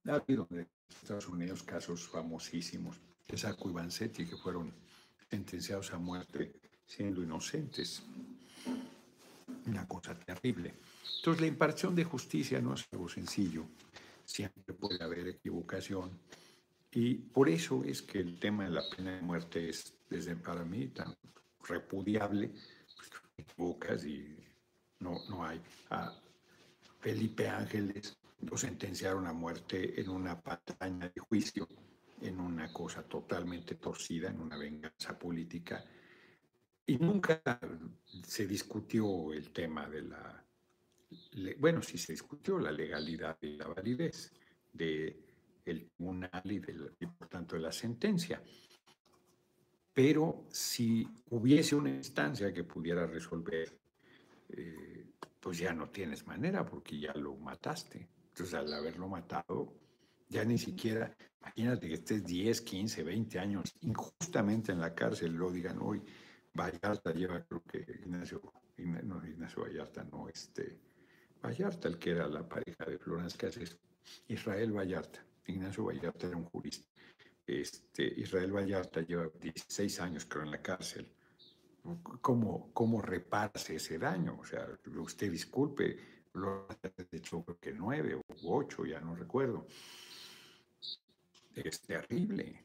Ha habido en Estados Unidos casos famosísimos de Saco y Vanzetti que fueron sentenciados a muerte siendo inocentes. Una cosa terrible. Entonces, la impartición de justicia no es algo sencillo. Siempre puede haber equivocación. Y por eso es que el tema de la pena de muerte es, desde para mí, tan repudiable, equivocas y no, no hay. A Felipe Ángeles lo sentenciaron a muerte en una pantalla de juicio, en una cosa totalmente torcida, en una venganza política. Y nunca se discutió el tema de la, bueno, sí se discutió la legalidad y la validez del el tribunal y, y por tanto de la sentencia. Pero si hubiese una instancia que pudiera resolver, eh, pues ya no tienes manera porque ya lo mataste. Entonces al haberlo matado, ya ni siquiera, imagínate que estés 10, 15, 20 años injustamente en la cárcel, lo digan hoy, Vallarta lleva, creo que Ignacio, no, Ignacio Vallarta, no, este, Vallarta, el que era la pareja de Florence Cáceres, Israel Vallarta, Ignacio Vallarta era un jurista este, Israel Vallarta lleva 16 años, creo, en la cárcel. ¿Cómo, cómo reparse ese daño? O sea, usted disculpe, lo hecho creo que nueve o ocho, ya no recuerdo. Es terrible.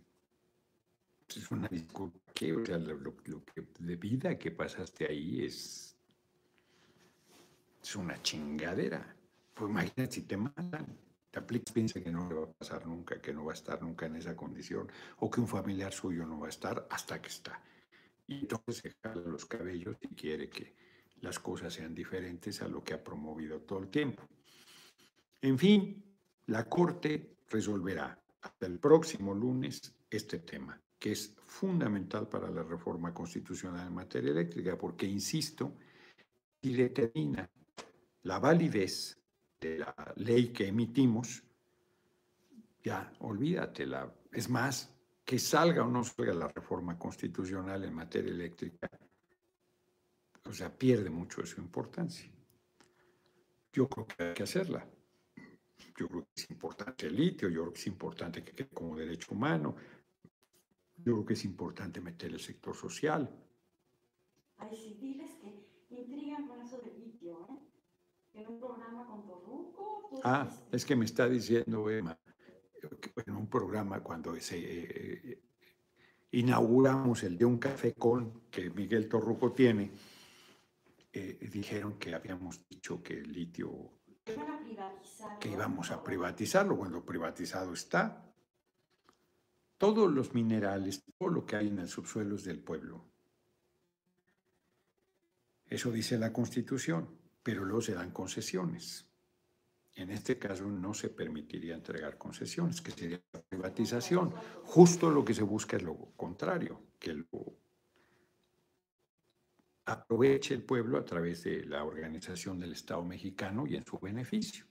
Es una disculpa que, o sea, lo, que de vida que pasaste ahí es, es una chingadera. Pues imagínate si te matan. Taplix piensa que no le va a pasar nunca, que no va a estar nunca en esa condición, o que un familiar suyo no va a estar hasta que está. Y entonces se jala los cabellos y quiere que las cosas sean diferentes a lo que ha promovido todo el tiempo. En fin, la Corte resolverá hasta el próximo lunes este tema, que es fundamental para la reforma constitucional en materia eléctrica, porque, insisto, si determina la validez de la ley que emitimos, ya olvídatela. Es más, que salga o no salga la reforma constitucional en materia eléctrica, o sea, pierde mucho de su importancia. Yo creo que hay que hacerla. Yo creo que es importante el litio, yo creo que es importante que quede como derecho humano, yo creo que es importante meter el sector social. Ay, sí, diles que intrigan con eso del litio, ¿eh? en un programa con Torruco. Ah, es que me está diciendo Emma, en un programa cuando se, eh, inauguramos el de un café con que Miguel Torruco tiene, eh, dijeron que habíamos dicho que el litio, que íbamos a privatizarlo, cuando privatizado está. Todos los minerales, todo lo que hay en el subsuelo es del pueblo. Eso dice la Constitución, pero luego se dan concesiones. En este caso no se permitiría entregar concesiones, que sería privatización. Justo lo que se busca es lo contrario, que lo aproveche el pueblo a través de la organización del Estado mexicano y en su beneficio.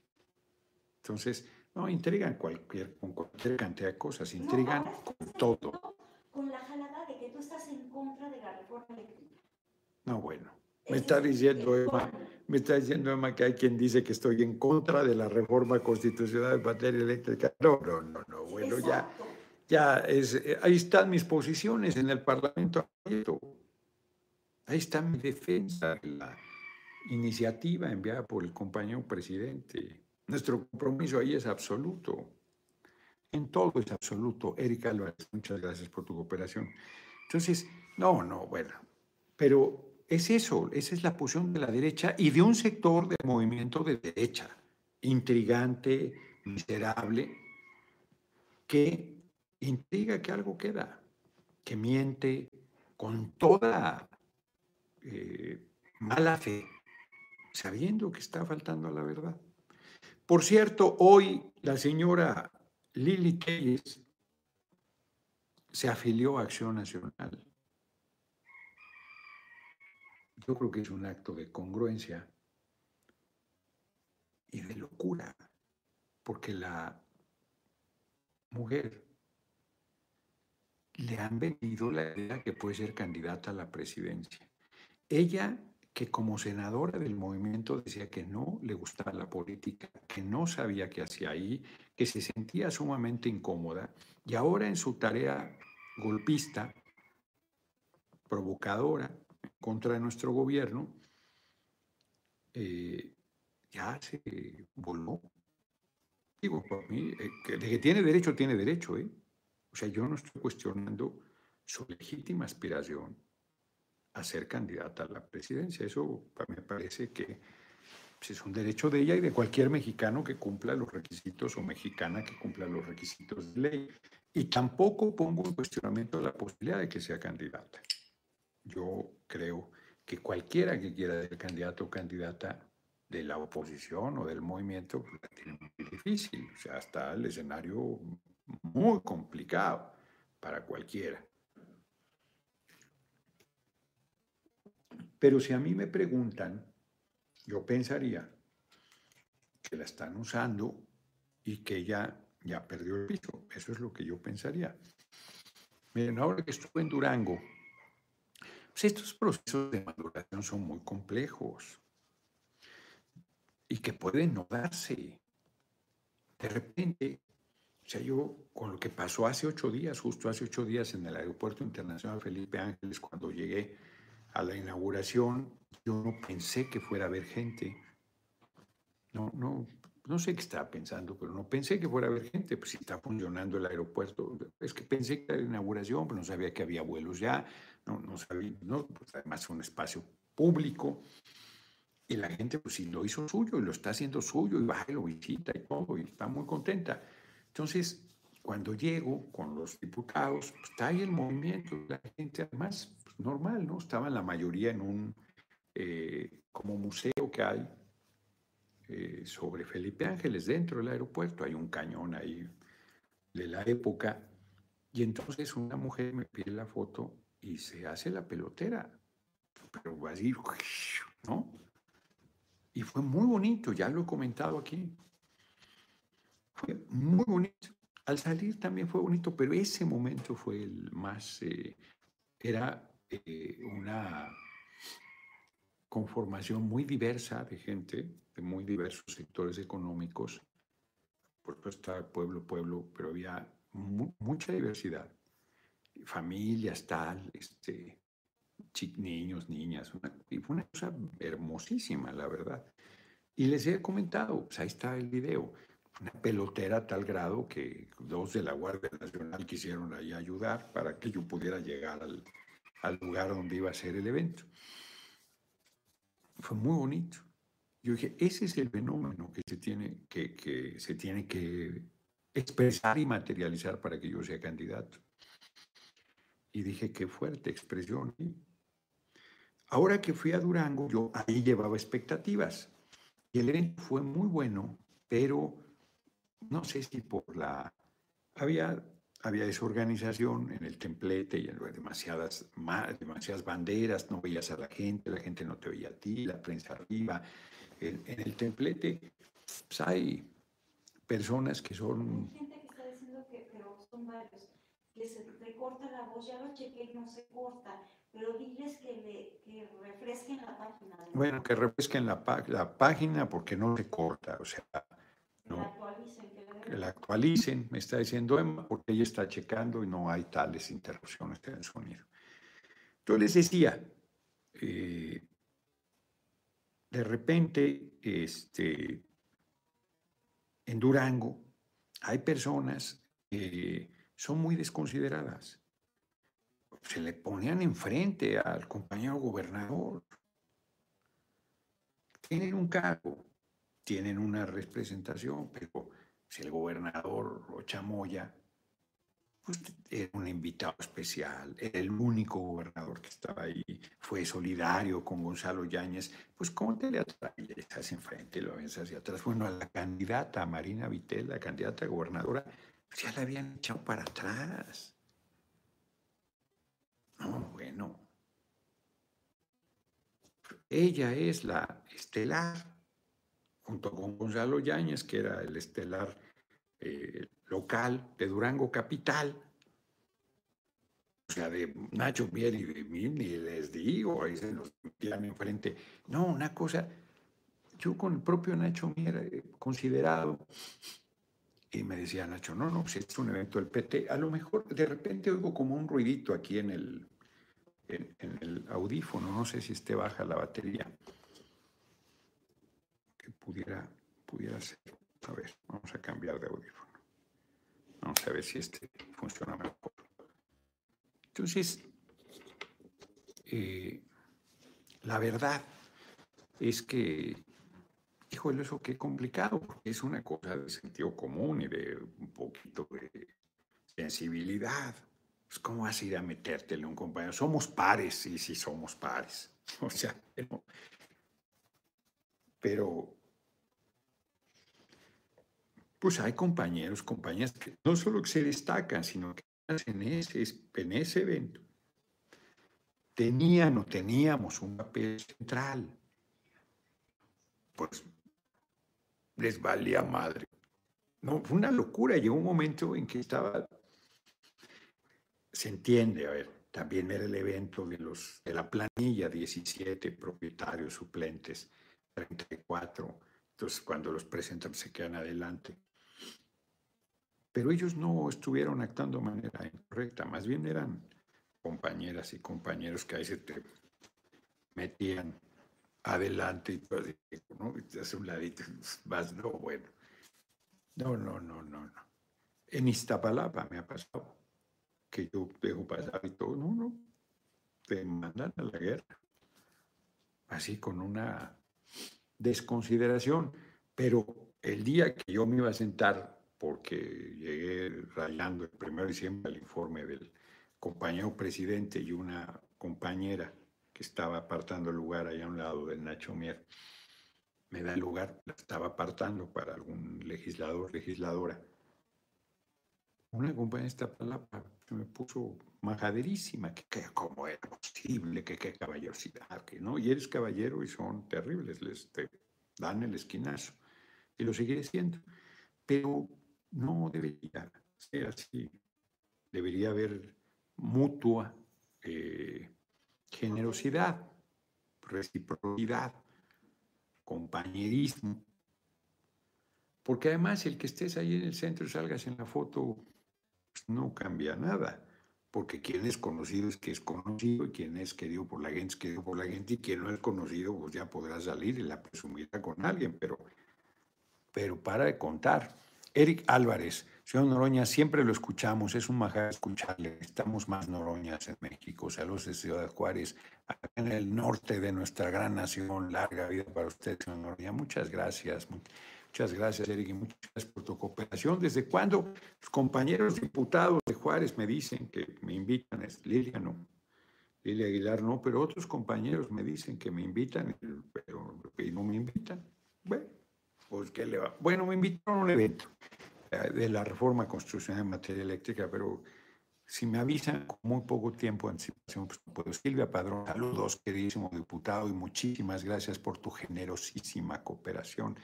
Entonces, no, intrigan cualquier, con cualquier cantidad de cosas, intrigan con todo. Con la jalada de que tú estás en contra de la reforma eléctrica. No, bueno. Me está diciendo Emma, me está diciendo Emma que hay quien dice que estoy en contra de la reforma constitucional de materia eléctrica. No, no, no, no. Bueno, ya, ya es, eh, ahí están mis posiciones en el Parlamento. Ahí está mi defensa de la iniciativa enviada por el compañero presidente. Nuestro compromiso ahí es absoluto. En todo es absoluto. Erika Álvarez, muchas gracias por tu cooperación. Entonces, no, no, bueno, pero es eso, esa es la posición de la derecha y de un sector del movimiento de derecha, intrigante, miserable, que intriga que algo queda, que miente con toda eh, mala fe, sabiendo que está faltando a la verdad. Por cierto, hoy la señora Lili Keyes se afilió a Acción Nacional. Yo creo que es un acto de congruencia y de locura, porque la mujer le han vendido la idea que puede ser candidata a la presidencia. Ella, que como senadora del movimiento decía que no le gustaba la política, que no sabía qué hacía ahí, que se sentía sumamente incómoda, y ahora en su tarea golpista, provocadora, contra nuestro gobierno, eh, ya se voló. Digo, por mí, eh, de que tiene derecho, tiene derecho, ¿eh? O sea, yo no estoy cuestionando su legítima aspiración a ser candidata a la presidencia. Eso me parece que pues, es un derecho de ella y de cualquier mexicano que cumpla los requisitos o mexicana que cumpla los requisitos de ley. Y tampoco pongo en cuestionamiento la posibilidad de que sea candidata. Yo creo que cualquiera que quiera ser candidato o candidata de la oposición o del movimiento pues, la tiene muy difícil. O sea, está el escenario muy complicado para cualquiera. Pero si a mí me preguntan, yo pensaría que la están usando y que ella ya perdió el piso. Eso es lo que yo pensaría. Miren, ahora que estuve en Durango, pues, estos procesos de maduración son muy complejos y que pueden no darse. De repente, o sea, yo con lo que pasó hace ocho días, justo hace ocho días en el Aeropuerto Internacional Felipe Ángeles, cuando llegué a la inauguración, yo no pensé que fuera a haber gente. No, no, no sé qué estaba pensando, pero no pensé que fuera a haber gente, pues si está funcionando el aeropuerto. Es que pensé que era la inauguración, pero no sabía que había vuelos ya, no, no no, pues además un espacio público. Y la gente, pues lo hizo suyo y lo está haciendo suyo y va y lo visita y todo, y está muy contenta. Entonces, cuando llego con los diputados, pues está ahí el movimiento, la gente además, pues, normal, ¿no? Estaban la mayoría en un, eh, como museo que hay, eh, sobre Felipe Ángeles dentro del aeropuerto. Hay un cañón ahí de la época. Y entonces una mujer me pide la foto y se hace la pelotera. Pero así, ¿no? Y fue muy bonito, ya lo he comentado aquí. Fue muy bonito. Al salir también fue bonito, pero ese momento fue el más, eh, era eh, una conformación muy diversa de gente, de muy diversos sectores económicos. Por supuesto, pueblo, pueblo, pero había mucha diversidad. Familias, tal, este, niños, niñas. y fue una cosa hermosísima, la verdad. Y les he comentado, pues ahí está el video. una pelotera a tal grado que dos de la Guardia Nacional quisieron ahí ayudar para que yo pudiera llegar al, al lugar donde iba a ser el evento. Fue muy bonito. Yo dije, ese es el fenómeno que se tiene que, que, se tiene que expresar y materializar para que yo sea candidato. Y dije, qué fuerte expresión. Ahora que fui a Durango, yo ahí llevaba expectativas. Y el evento fue muy bueno, pero no sé si por la... Había, había desorganización en el templete y demasiadas, demasiadas banderas, no veías a la gente, la gente no te veía a ti, la prensa arriba. En, en el templete pues hay personas que son... Hay gente que está diciendo que, son varios, que se recorta la voz, ya lo chequé y no se corta, pero diles que, le, que refresquen la página. Bueno, que refresquen la, la página porque no se corta, o sea, no, la actualicen, que, la actualicen, me está diciendo Emma, porque ella está checando y no hay tales interrupciones en el sonido. Yo les decía, eh, de repente, este, en Durango, hay personas que son muy desconsideradas. Se le ponían enfrente al compañero gobernador. Tienen un cargo, tienen una representación, pero si el gobernador o Chamoya pues, era un invitado especial, era el único gobernador que estaba ahí, fue solidario con Gonzalo Yáñez, pues ¿cómo te le atrae? Estás enfrente, lo ves hacia atrás. Bueno, a la candidata Marina Vitel, la candidata gobernadora, pues ya la habían echado para atrás. No, bueno. Ella es la estelar, junto con Gonzalo Yáñez, que era el estelar eh, local de Durango Capital. O sea, de Nacho Mier y de mí, ni les digo, ahí se nos metían enfrente. No, una cosa, yo con el propio Nacho Mier he considerado y me decía Nacho, no, no, si es un evento del PT, a lo mejor de repente oigo como un ruidito aquí en el, en, el audífono, no sé si esté baja la batería, que pudiera, pudiera ser. A ver, vamos a cambiar de audífono. Vamos a ver si este funciona mejor. Entonces, eh, la verdad es que híjole, eso qué complicado, porque es una cosa de sentido común y de un poquito de sensibilidad. Pues, ¿Cómo vas a ir a metértele a un compañero? Somos pares, sí, sí, somos pares. *laughs* O sea, pero, pero pues hay compañeros, compañeras que no solo que se destacan, sino que en ese, en ese evento tenían o teníamos un papel central. Pues les valía madre. No, fue una locura. Llegó un momento en que estaba, se entiende, a ver, también era el evento de, los, de la planilla, 17 propietarios suplentes, 34. Entonces, cuando los presentan, se quedan adelante. Pero ellos no estuvieron actuando de manera incorrecta, más bien eran compañeras y compañeros que ahí se te metían adelante y todo ¿no? Y te hace un ladito, vas, no, bueno. No, no, no, no, no. En Iztapalapa me ha pasado que yo dejo pasar y todo, no, no, te mandan a la guerra. Así con una desconsideración. Pero el día que yo me iba a sentar, porque llegué rayando el 1 de diciembre el informe del compañero presidente y una compañera que estaba apartando el lugar allá a un lado del Nacho Mier, me da el lugar, la estaba apartando para algún legislador, legisladora. Una compañera esta palabra se me puso majaderísima, que, cómo era posible, que qué caballerosidad, que no, y eres caballero y son terribles, les te dan el esquinazo. Y lo seguiré siendo. Pero no debería ser así. Debería haber mutua eh, generosidad, reciprocidad, compañerismo. Porque además el que estés ahí en el centro y salgas en la foto pues, no cambia nada. Porque quien es conocido es que es conocido y quien es querido por la gente es querido por la gente y quien no es conocido pues ya podrá salir y la presumirá con alguien. Pero pero para de contar. Eric Álvarez, señor Noroña, siempre lo escuchamos, es un majar escucharle. Estamos más Noroñas en México. Saludos de Ciudad Juárez, acá en el norte de nuestra gran nación. Larga vida para usted, señor Noroña. Muchas gracias. Muchas gracias, Eric, muchas gracias por tu cooperación. ¿Desde cuándo los compañeros diputados de Juárez me dicen que me invitan? Es Lilia, no. Lilia Aguilar, no, pero otros compañeros me dicen que me invitan, pero y no me invitan. Bueno, pues ¿qué le va? Bueno, me invitaron a un evento de la reforma constitucional en materia eléctrica, pero si me avisan con muy poco tiempo de anticipación, pues puedo. Silvia Padrón, saludos, queridísimo diputado, y muchísimas gracias por tu generosísima cooperación.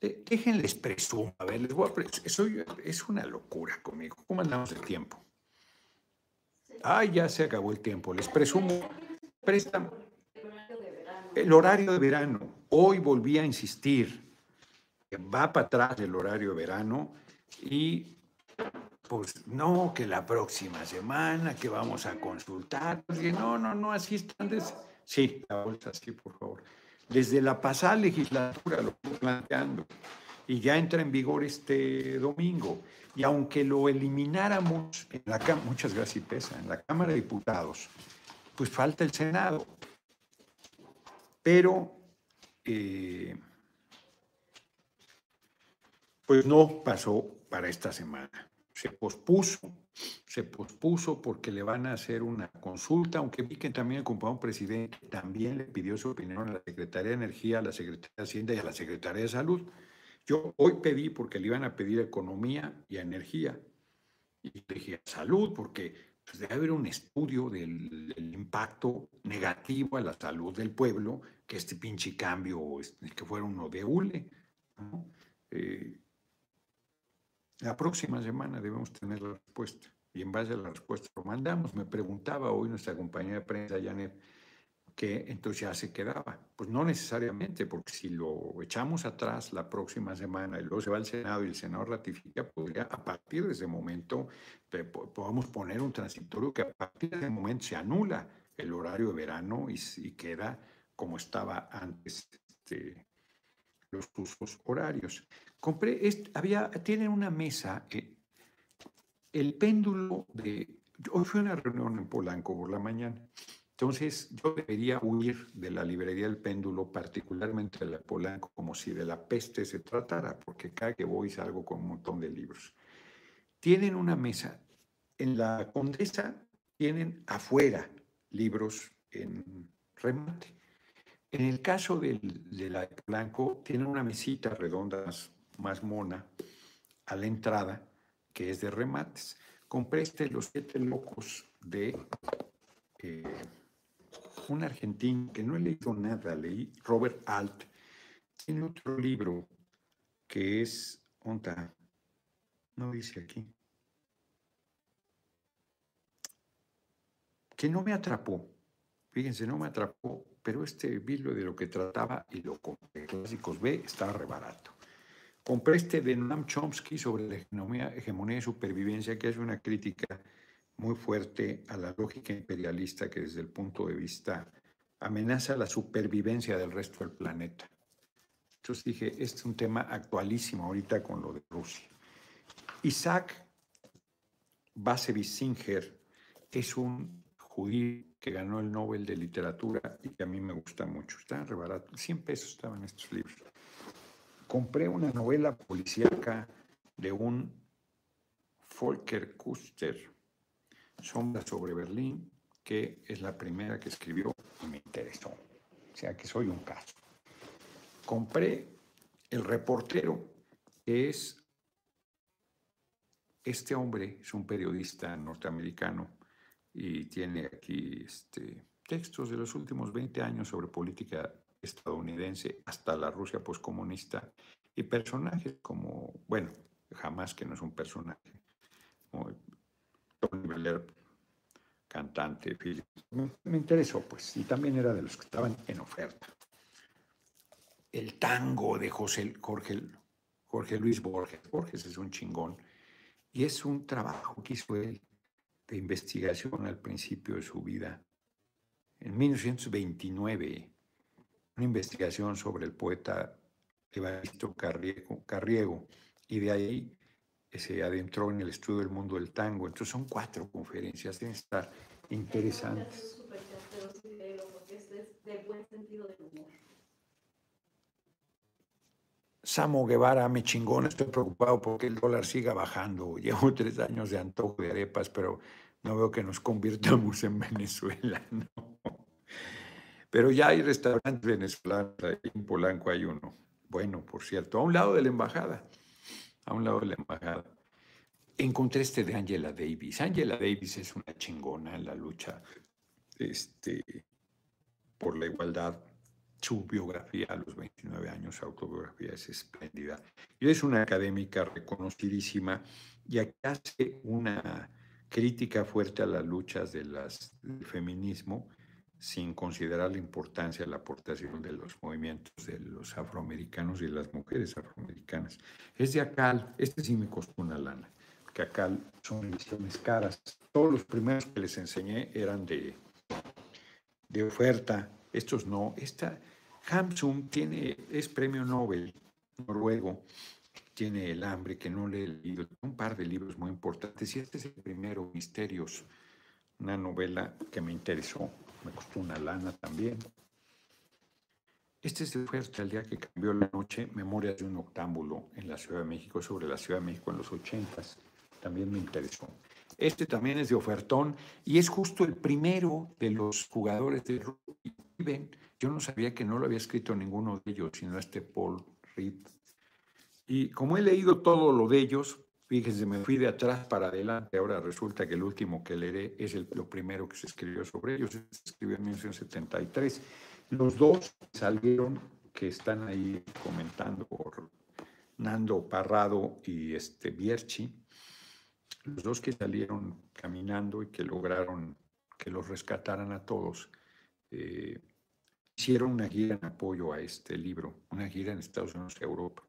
Déjenles presumo, a ver, les voy a es una locura conmigo. ¿Cómo andamos de tiempo? Ah, ya se acabó el tiempo. Les presumo, prestan el horario de verano. Hoy volví a insistir va para atrás el horario verano y pues no, que la próxima semana, que vamos a consultar. no, no, no, así están. Sí, la bolsa, sí, por favor. Desde la pasada legislatura lo estoy planteando y ya entra en vigor este domingo. Y aunque lo elimináramos en la Cámara, muchas gracias pesa, en la Cámara de Diputados, pues falta el Senado. Pero, eh, pues no pasó para esta semana. Se pospuso se pospuso porque le van a hacer una consulta, aunque vi que también el compañero presidente también le pidió su opinión a la Secretaría de Energía, a la Secretaría de Hacienda y a la Secretaría de Salud. Yo hoy pedí porque le iban a pedir economía y energía. Y dije salud porque pues, debe haber un estudio del, impacto negativo a la salud del pueblo que este pinche cambio, este, que fuera uno de hule. Eh, la próxima semana debemos tener la respuesta y en base a la respuesta lo mandamos. Me preguntaba hoy nuestra compañera de prensa, Janet, que entonces ya se quedaba. Pues no necesariamente, porque si lo echamos atrás la próxima semana y luego se va al Senado y el Senado ratifica, podría a partir de ese momento podamos poner un transitorio que a partir de ese momento se anula el horario de verano y, queda como estaba antes este, los usos horarios. Compré, había, tienen una mesa, eh, el péndulo de, hoy fue una reunión en Polanco por la mañana, entonces yo debería huir de la librería del péndulo, particularmente de la Polanco, como si de la peste se tratara, porque cada que voy salgo con un montón de libros. Tienen una mesa, en la Condesa tienen afuera libros en remate. En el caso del, de la Polanco, tienen una mesita redonda más mona a la entrada, que es de remates. Compré este Los Siete Locos de eh, un argentino que no he leído nada, leí Robert Alt. Tiene otro libro que es, ¿onta? No dice aquí. Que no me atrapó. Fíjense, no me atrapó, pero este libro de lo que trataba y lo compré. Clásicos B estaba re barato. Compré este de Noam Chomsky sobre la hegemonía, hegemonía y supervivencia, que es una crítica muy fuerte a la lógica imperialista que desde el punto de vista amenaza la supervivencia del resto del planeta. Entonces dije, este es un tema actualísimo ahorita con lo de Rusia. Isaac Bashevis Singer es un judío que ganó el Nobel de Literatura y que a mí me gusta mucho. Está re barato, 100 pesos estaban estos libros compré una novela policíaca de un Volker Kuster, Sombra sobre Berlín, que es la primera que escribió y me interesó. O sea que soy un caso. Compré El reportero, que es este hombre, es un periodista norteamericano y tiene aquí este, textos de los últimos 20 años sobre política estadounidense hasta la Rusia poscomunista y personajes como, bueno, jamás que no es un personaje, Tony Blair, cantante, me, me interesó pues, y también era de los que estaban en oferta. El tango de José, Jorge, Jorge Luis Borges, Borges es un chingón, y es un trabajo que hizo él de investigación al principio de su vida. En 1929 una investigación sobre el poeta Evaristo Carriego, Carriego, y de ahí se adentró en el estudio del mundo del tango. Entonces son cuatro conferencias, deben estar interesantes. Samo Guevara, me chingón, estoy preocupado porque el dólar siga bajando. Llevo *laughs* tres años de antojo de arepas, pero no veo que nos convirtamos en Venezuela, *laughs* Pero ya hay restaurantes venezolanos, en Polanco hay uno. Bueno, por cierto, a un lado de la embajada, a un lado de la embajada. Encontré este de Angela Davis. Angela Davis es una chingona en la lucha este, por la igualdad su biografía a los 29 años, su autobiografía es espléndida. Y es una académica reconocidísima y aquí hace una crítica fuerte a las luchas del feminismo sin considerar la importancia de la aportación de los movimientos de los afroamericanos y de las mujeres afroamericanas. Es de Acal, este sí me costó una lana, que Acal son ediciones caras. Todos los primeros que les enseñé eran de, de oferta, estos no. Esta, Hamsun tiene, es premio Nobel noruego, tiene El hambre, que no le he leído, un par de libros muy importantes, y este es el primero, Misterios, una novela que me interesó, me costó una lana también. Este es de oferta el día que cambió la noche, Memorias de un octámbulo en la Ciudad de México, sobre la Ciudad de México en los ochentas, también me interesó. Este también es de ofertón y es justo el primero de los jugadores de rugby. Yo no sabía que no lo había escrito ninguno de ellos, sino este Paul Reed. Y como he leído todo lo de ellos, fíjense, me fui de atrás para adelante. Ahora resulta que el último que leeré es el, lo primero que se escribió sobre ellos. Se escribió en 1973. Los dos salieron, que están ahí comentando por Nando Parrado y este Bierchi, los dos que salieron caminando y que lograron que los rescataran a todos, eh, hicieron una gira en apoyo a este libro, una gira en Estados Unidos y Europa,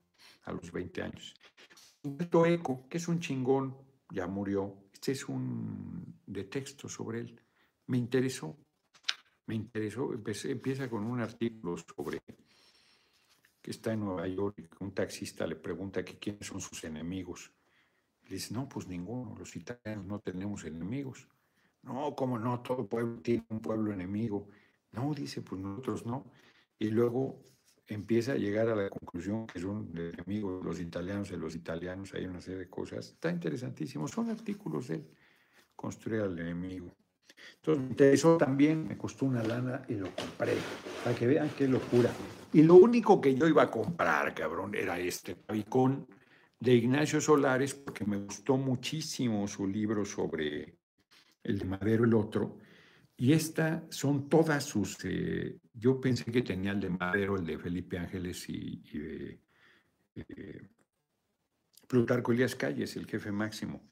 a los 20 años. Humberto Eco, que es un chingón, ya murió. Este es un de texto sobre él. Me interesó, me interesó. empieza con un artículo sobre que está en Nueva York un taxista le pregunta que quiénes son sus enemigos. Le dice, no, pues ninguno, los italianos no tenemos enemigos. No, ¿cómo no? Todo pueblo tiene un pueblo enemigo. No, dice, pues nosotros no. Y luego empieza a llegar a la conclusión que son enemigos los italianos de los italianos, hay una serie de cosas. Está interesantísimo. Son artículos de él, construir al enemigo. Entonces me interesó también, me costó una lana y lo compré, para que vean qué locura. Y lo único que yo iba a comprar, cabrón, era este pavicón de Ignacio Solares, porque me gustó muchísimo su libro sobre el de Madero el otro. Y estas son todas sus... Eh, yo pensé que tenía el de Madero, el de Felipe Ángeles y, de eh, Plutarco Elías Calles, el jefe máximo.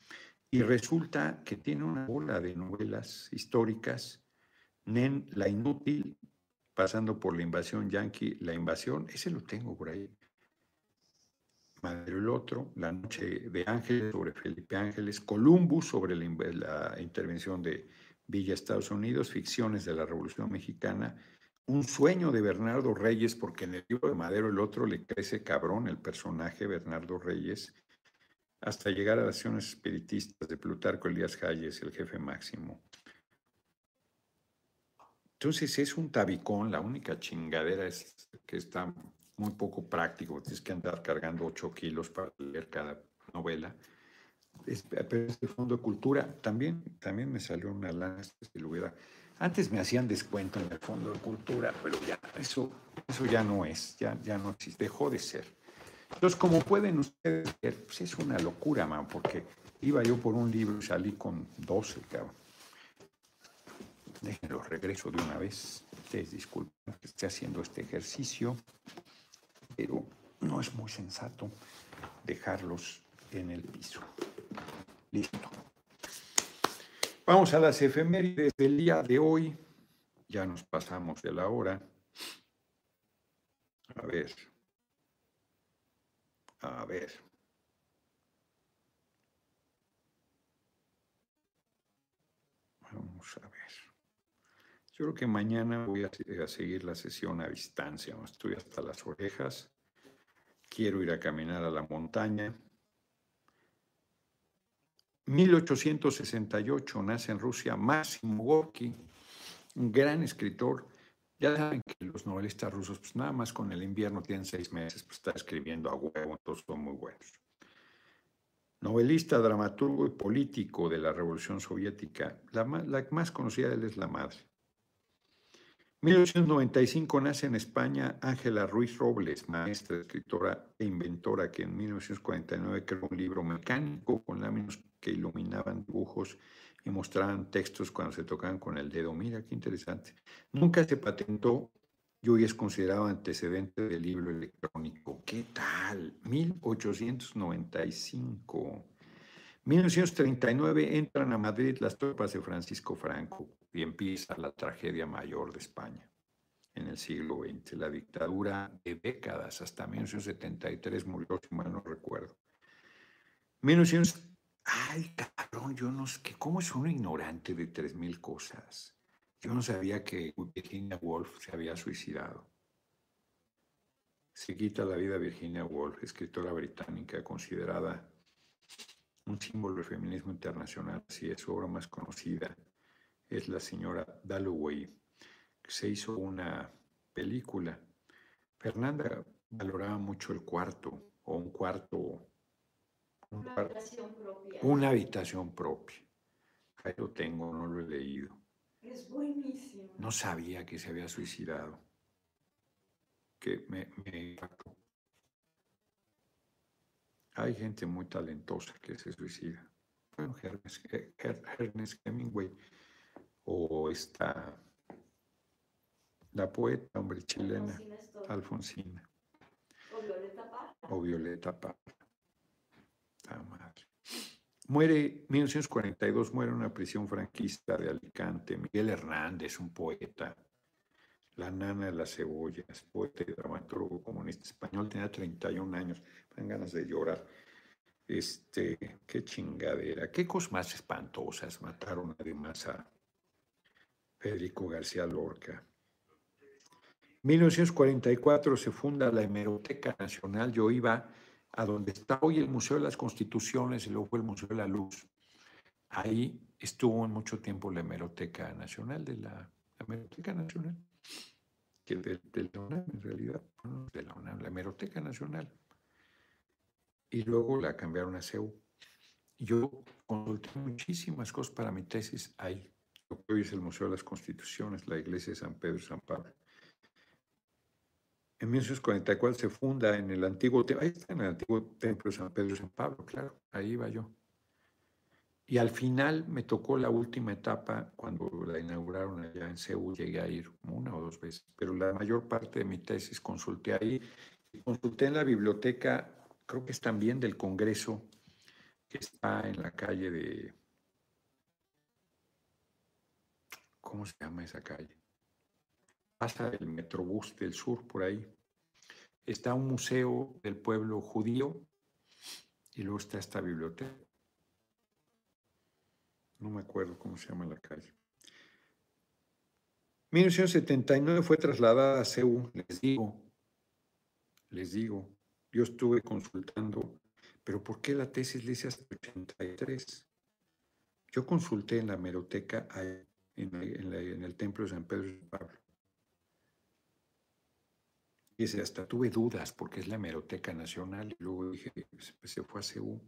Y resulta que tiene una bola de novelas históricas, Nen, La Inútil, pasando por la invasión yanqui, La Invasión, ese lo tengo por ahí. Madero el otro, La Noche de Ángeles sobre Felipe Ángeles, Columbus sobre la, intervención de Villa Estados Unidos, Ficciones de la Revolución Mexicana, Un sueño de Bernardo Reyes, porque en el libro de Madero el otro le crece cabrón el personaje Bernardo Reyes, hasta llegar a las acciones espiritistas de Plutarco Elías Calles, el jefe máximo. Entonces es un tabicón, la única chingadera es que está muy poco práctico, tienes que andar cargando 8 kilos para leer cada novela. Este fondo de cultura también, también me salió una lana, si lo hubiera. Antes me hacían descuento en el fondo de cultura, pero ya eso, eso ya no es, ya, ya no existe, dejó de ser. Entonces, como pueden ustedes ver, pues es una locura, man, porque iba yo por un libro y salí con 12, cabrón. Déjenlo, regreso de una vez. Ustedes disculpen que esté haciendo este ejercicio pero no es muy sensato dejarlos en el piso. Listo. Vamos a las efemérides del día de hoy. Ya nos pasamos de la hora. A ver. A ver. Vamos a ver. Yo creo que mañana voy a, seguir la sesión a distancia. Estoy hasta las orejas. Quiero ir a caminar a la montaña. 1868 nace en Rusia Máximo Gorky, un gran escritor. Ya saben que los novelistas rusos, pues nada más con el invierno tienen seis meses, pues está escribiendo a huevo, todos son muy buenos. Novelista, dramaturgo y político de la Revolución Soviética. La más conocida de él es la madre. 1995 nace en España Ángela Ruiz Robles, maestra, escritora e inventora, que en 1949 creó un libro mecánico con láminas que iluminaban dibujos y mostraban textos cuando se tocaban con el dedo. Mira, qué interesante. Nunca se patentó y hoy es considerado antecedente del libro electrónico. ¿Qué tal? 1895. 1939 entran a Madrid las tropas de Francisco Franco y empieza la tragedia mayor de España en el siglo XX, la dictadura de décadas, hasta 1973 murió, si mal no recuerdo. 1900, ay, cabrón, yo no sé, ¿cómo es uno ignorante de 3.000 cosas? Yo no sabía que Virginia Woolf se había suicidado. Se quita la vida Virginia Woolf, escritora británica considerada un símbolo del feminismo internacional, si es su obra más conocida es la señora Dalloway, que se hizo una película. Fernanda valoraba mucho el cuarto o un cuarto. una habitación propia. Una habitación propia. Ahí lo tengo, no lo he leído. Es buenísimo. No sabía que se había suicidado. Que me, me Hay gente muy talentosa que se suicida. Bueno, Ernest Hemingway o esta, la poeta, hombre, chilena, Alfonsina. O Violeta Parra. O Violeta Parra. La madre. Muere, 1942, muere en una prisión franquista de Alicante. Miguel Hernández, un poeta. La nana de las cebollas, poeta y dramaturgo comunista español, tenía 31 años. Dan ganas de llorar. Este, qué chingadera, qué cosas más espantosas mataron además a, Federico García Lorca. 1944 se funda la Hemeroteca Nacional. Yo iba a donde está hoy el Museo de las Constituciones y luego el Museo de la Luz. Ahí estuvo mucho tiempo la Hemeroteca Nacional de la, Hemeroteca Nacional, que de, de, la UNAM en realidad, de la UNAM, la Hemeroteca Nacional. Y luego la cambiaron a CEU. Yo consulté muchísimas cosas para mi tesis ahí hoy es el Museo de las Constituciones, la iglesia de San Pedro y San Pablo. En 1944 se funda en el antiguo, ahí está en el antiguo templo de San Pedro y San Pablo, claro, ahí iba yo. Y al final me tocó la última etapa cuando la inauguraron allá en Seúl, llegué a ir una o dos veces, pero la mayor parte de mi tesis consulté ahí. Consulté en la biblioteca, creo que es también del Congreso, que está en la calle de ¿cómo se llama esa calle? Pasa el Metrobús del Sur por ahí. Está un museo del pueblo judío y luego está esta biblioteca. No me acuerdo cómo se llama la calle. 1979 fue trasladada a Seúl, les digo, les digo, yo estuve consultando, pero ¿por qué la tesis le hasta 83? Yo consulté en la meroteca en, el templo de San Pedro y Pablo. Y hasta tuve dudas porque es la hemeroteca nacional y luego dije, pues, pues se fue a Seúl.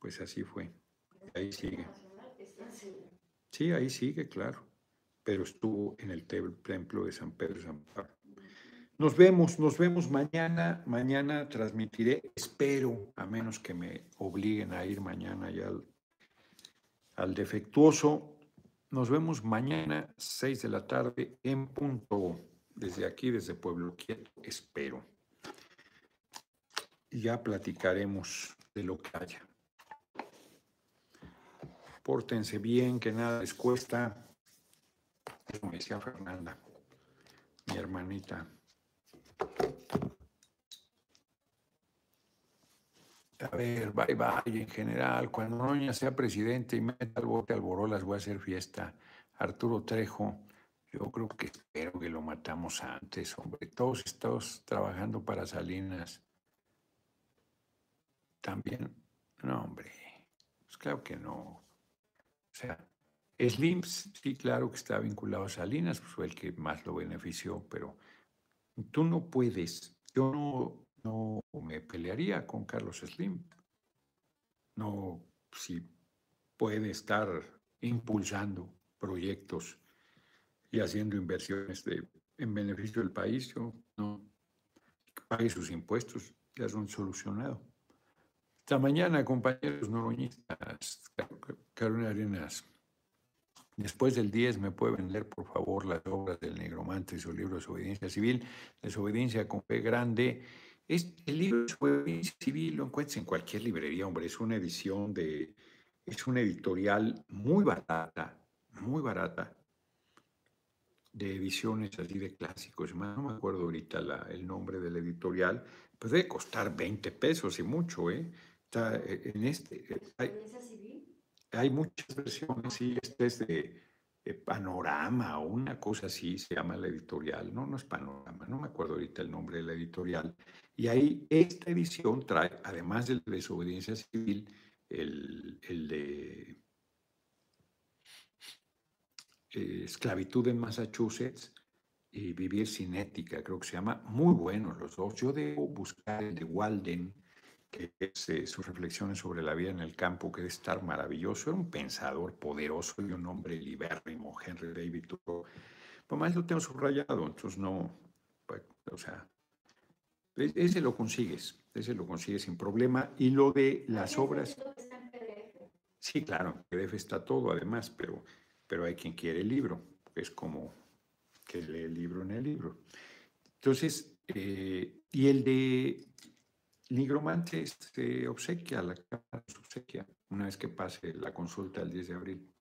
Pues así fue. Ahí sigue. Sí, ahí sigue, claro. Pero estuvo en el templo de San Pedro y San Pablo. Nos vemos, nos vemos mañana. Mañana transmitiré, espero, a menos que me obliguen a ir mañana ya al, defectuoso, nos vemos mañana, 6 de la tarde, en punto, desde aquí, desde Pueblo Quieto, espero. Ya platicaremos de lo que haya. Pórtense bien, que nada les cuesta. Me decía Fernanda, mi hermanita. A ver, bye bye en general. Cuando Noña sea presidente y meta el bote al Borolas, voy a hacer fiesta. Arturo Trejo, Yo creo que espero que lo matamos antes, hombre. Todos estamos trabajando para Salinas. También, no, hombre. Pues claro que no. O sea, Slim, sí, claro que está vinculado a Salinas, pues fue el que más lo benefició, pero tú no puedes. Yo no, no me pelearía con Carlos Slim. No, si puede estar impulsando proyectos y haciendo inversiones de, en beneficio del país, yo no pague sus impuestos, ya son solucionados. Esta mañana, compañeros noroñistas, Carolina Arenas, después del 10 me puede vender, por favor, las obras del Negromante y su libro de Desobediencia Civil, Desobediencia con P grande. Este libro de Desobediencia Civil lo encuentras en cualquier librería, hombre, es una edición de, es una editorial muy barata, muy barata de ediciones así de clásicos, no me acuerdo ahorita el nombre del editorial, pues debe costar 20 pesos y mucho, ¿eh? Está eh, en este... Eh, hay, hay muchas versiones, sí, este es de, Panorama o una cosa así, se llama la editorial, no, no es Panorama, no me acuerdo ahorita el nombre de la editorial, y ahí esta edición trae, además de desobediencia civil, el, el de eh, esclavitud en Massachusetts y Vivir sin ética, creo que se llama, muy buenos los dos. Yo debo buscar el de Walden, que es eh, sus reflexiones sobre la vida en el campo, que debe estar maravilloso. Era un pensador poderoso y un hombre libérrimo, Henry David Thoreau. Por más lo tengo subrayado, entonces no, pues, o sea, e, ese lo consigues, ese lo consigues sin problema. Y lo de las obras... Sí, claro, PDF está todo además, pero pero hay quien quiere el libro, es como que lee el libro en el libro. Entonces, eh, y el de Nigromante se obsequia, la Cámara se obsequia, una vez que pase la consulta el 10 de abril.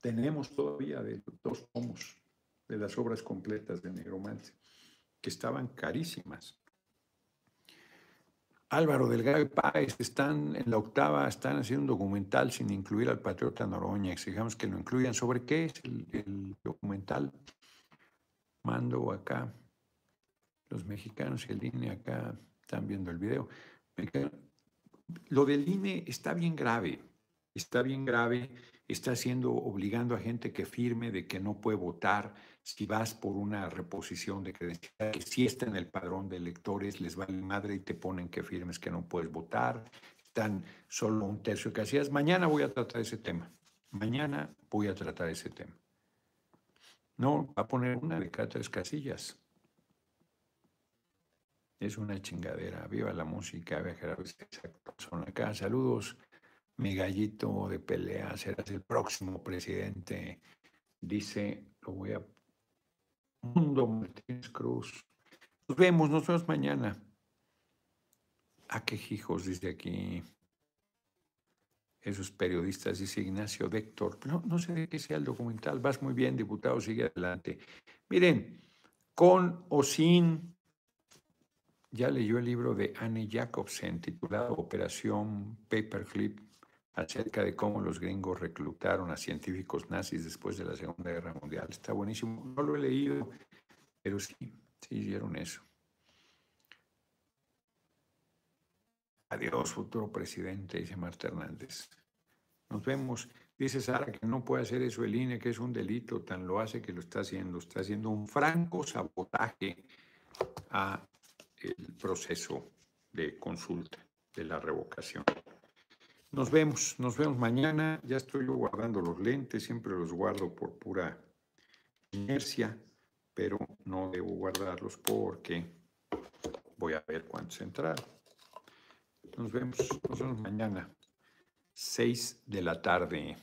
Tenemos todavía de dos tomos de las obras completas de Nigromante, que estaban carísimas. Álvaro Delgado y Páez están en la octava, están haciendo un documental sin incluir al patriota Noroña. Exigamos que lo incluyan. ¿Sobre qué es el, documental? Mando acá. Los mexicanos y el INE acá están viendo el video. Lo del INE está bien grave. Está bien grave. Está haciendo, obligando a gente que firme de que no puede votar si vas por una reposición de credencial, que si está en el padrón de electores, les vale madre y te ponen que firmes que no puedes votar, están solo un tercio que hacías. Mañana voy a tratar ese tema. Mañana voy a tratar ese tema. No, va a poner una de cada tres casillas. Es una chingadera. Viva la música, viva Gerardo Son acá. Saludos, mi gallito de pelea. Serás el próximo presidente. Dice, lo voy a Mundo Martínez Cruz. Nos vemos, nos vemos mañana. ¿A ah, qué hijos dice aquí? Esos periodistas, dice Ignacio Véctor. No, no sé de qué sea el documental. Vas muy bien, diputado, sigue adelante. Miren, con o sin, ya leyó el libro de Anne Jacobsen titulado Operación Paperclip acerca de cómo los gringos reclutaron a científicos nazis después de la Segunda Guerra Mundial. Está buenísimo. No lo he leído, pero sí, sí hicieron eso. Adiós, futuro presidente, dice Marta Hernández. Nos vemos. Dice Sara que no puede hacer eso el INE, que es un delito, tan lo hace que lo está haciendo. Está haciendo un franco sabotaje a el proceso de consulta de la revocación. Nos vemos, nos vemos mañana. Ya estoy yo guardando los lentes, siempre los guardo por pura inercia, pero no debo guardarlos porque voy a ver cuántos entrar. Nos vemos, nos vemos mañana, 6 de la tarde.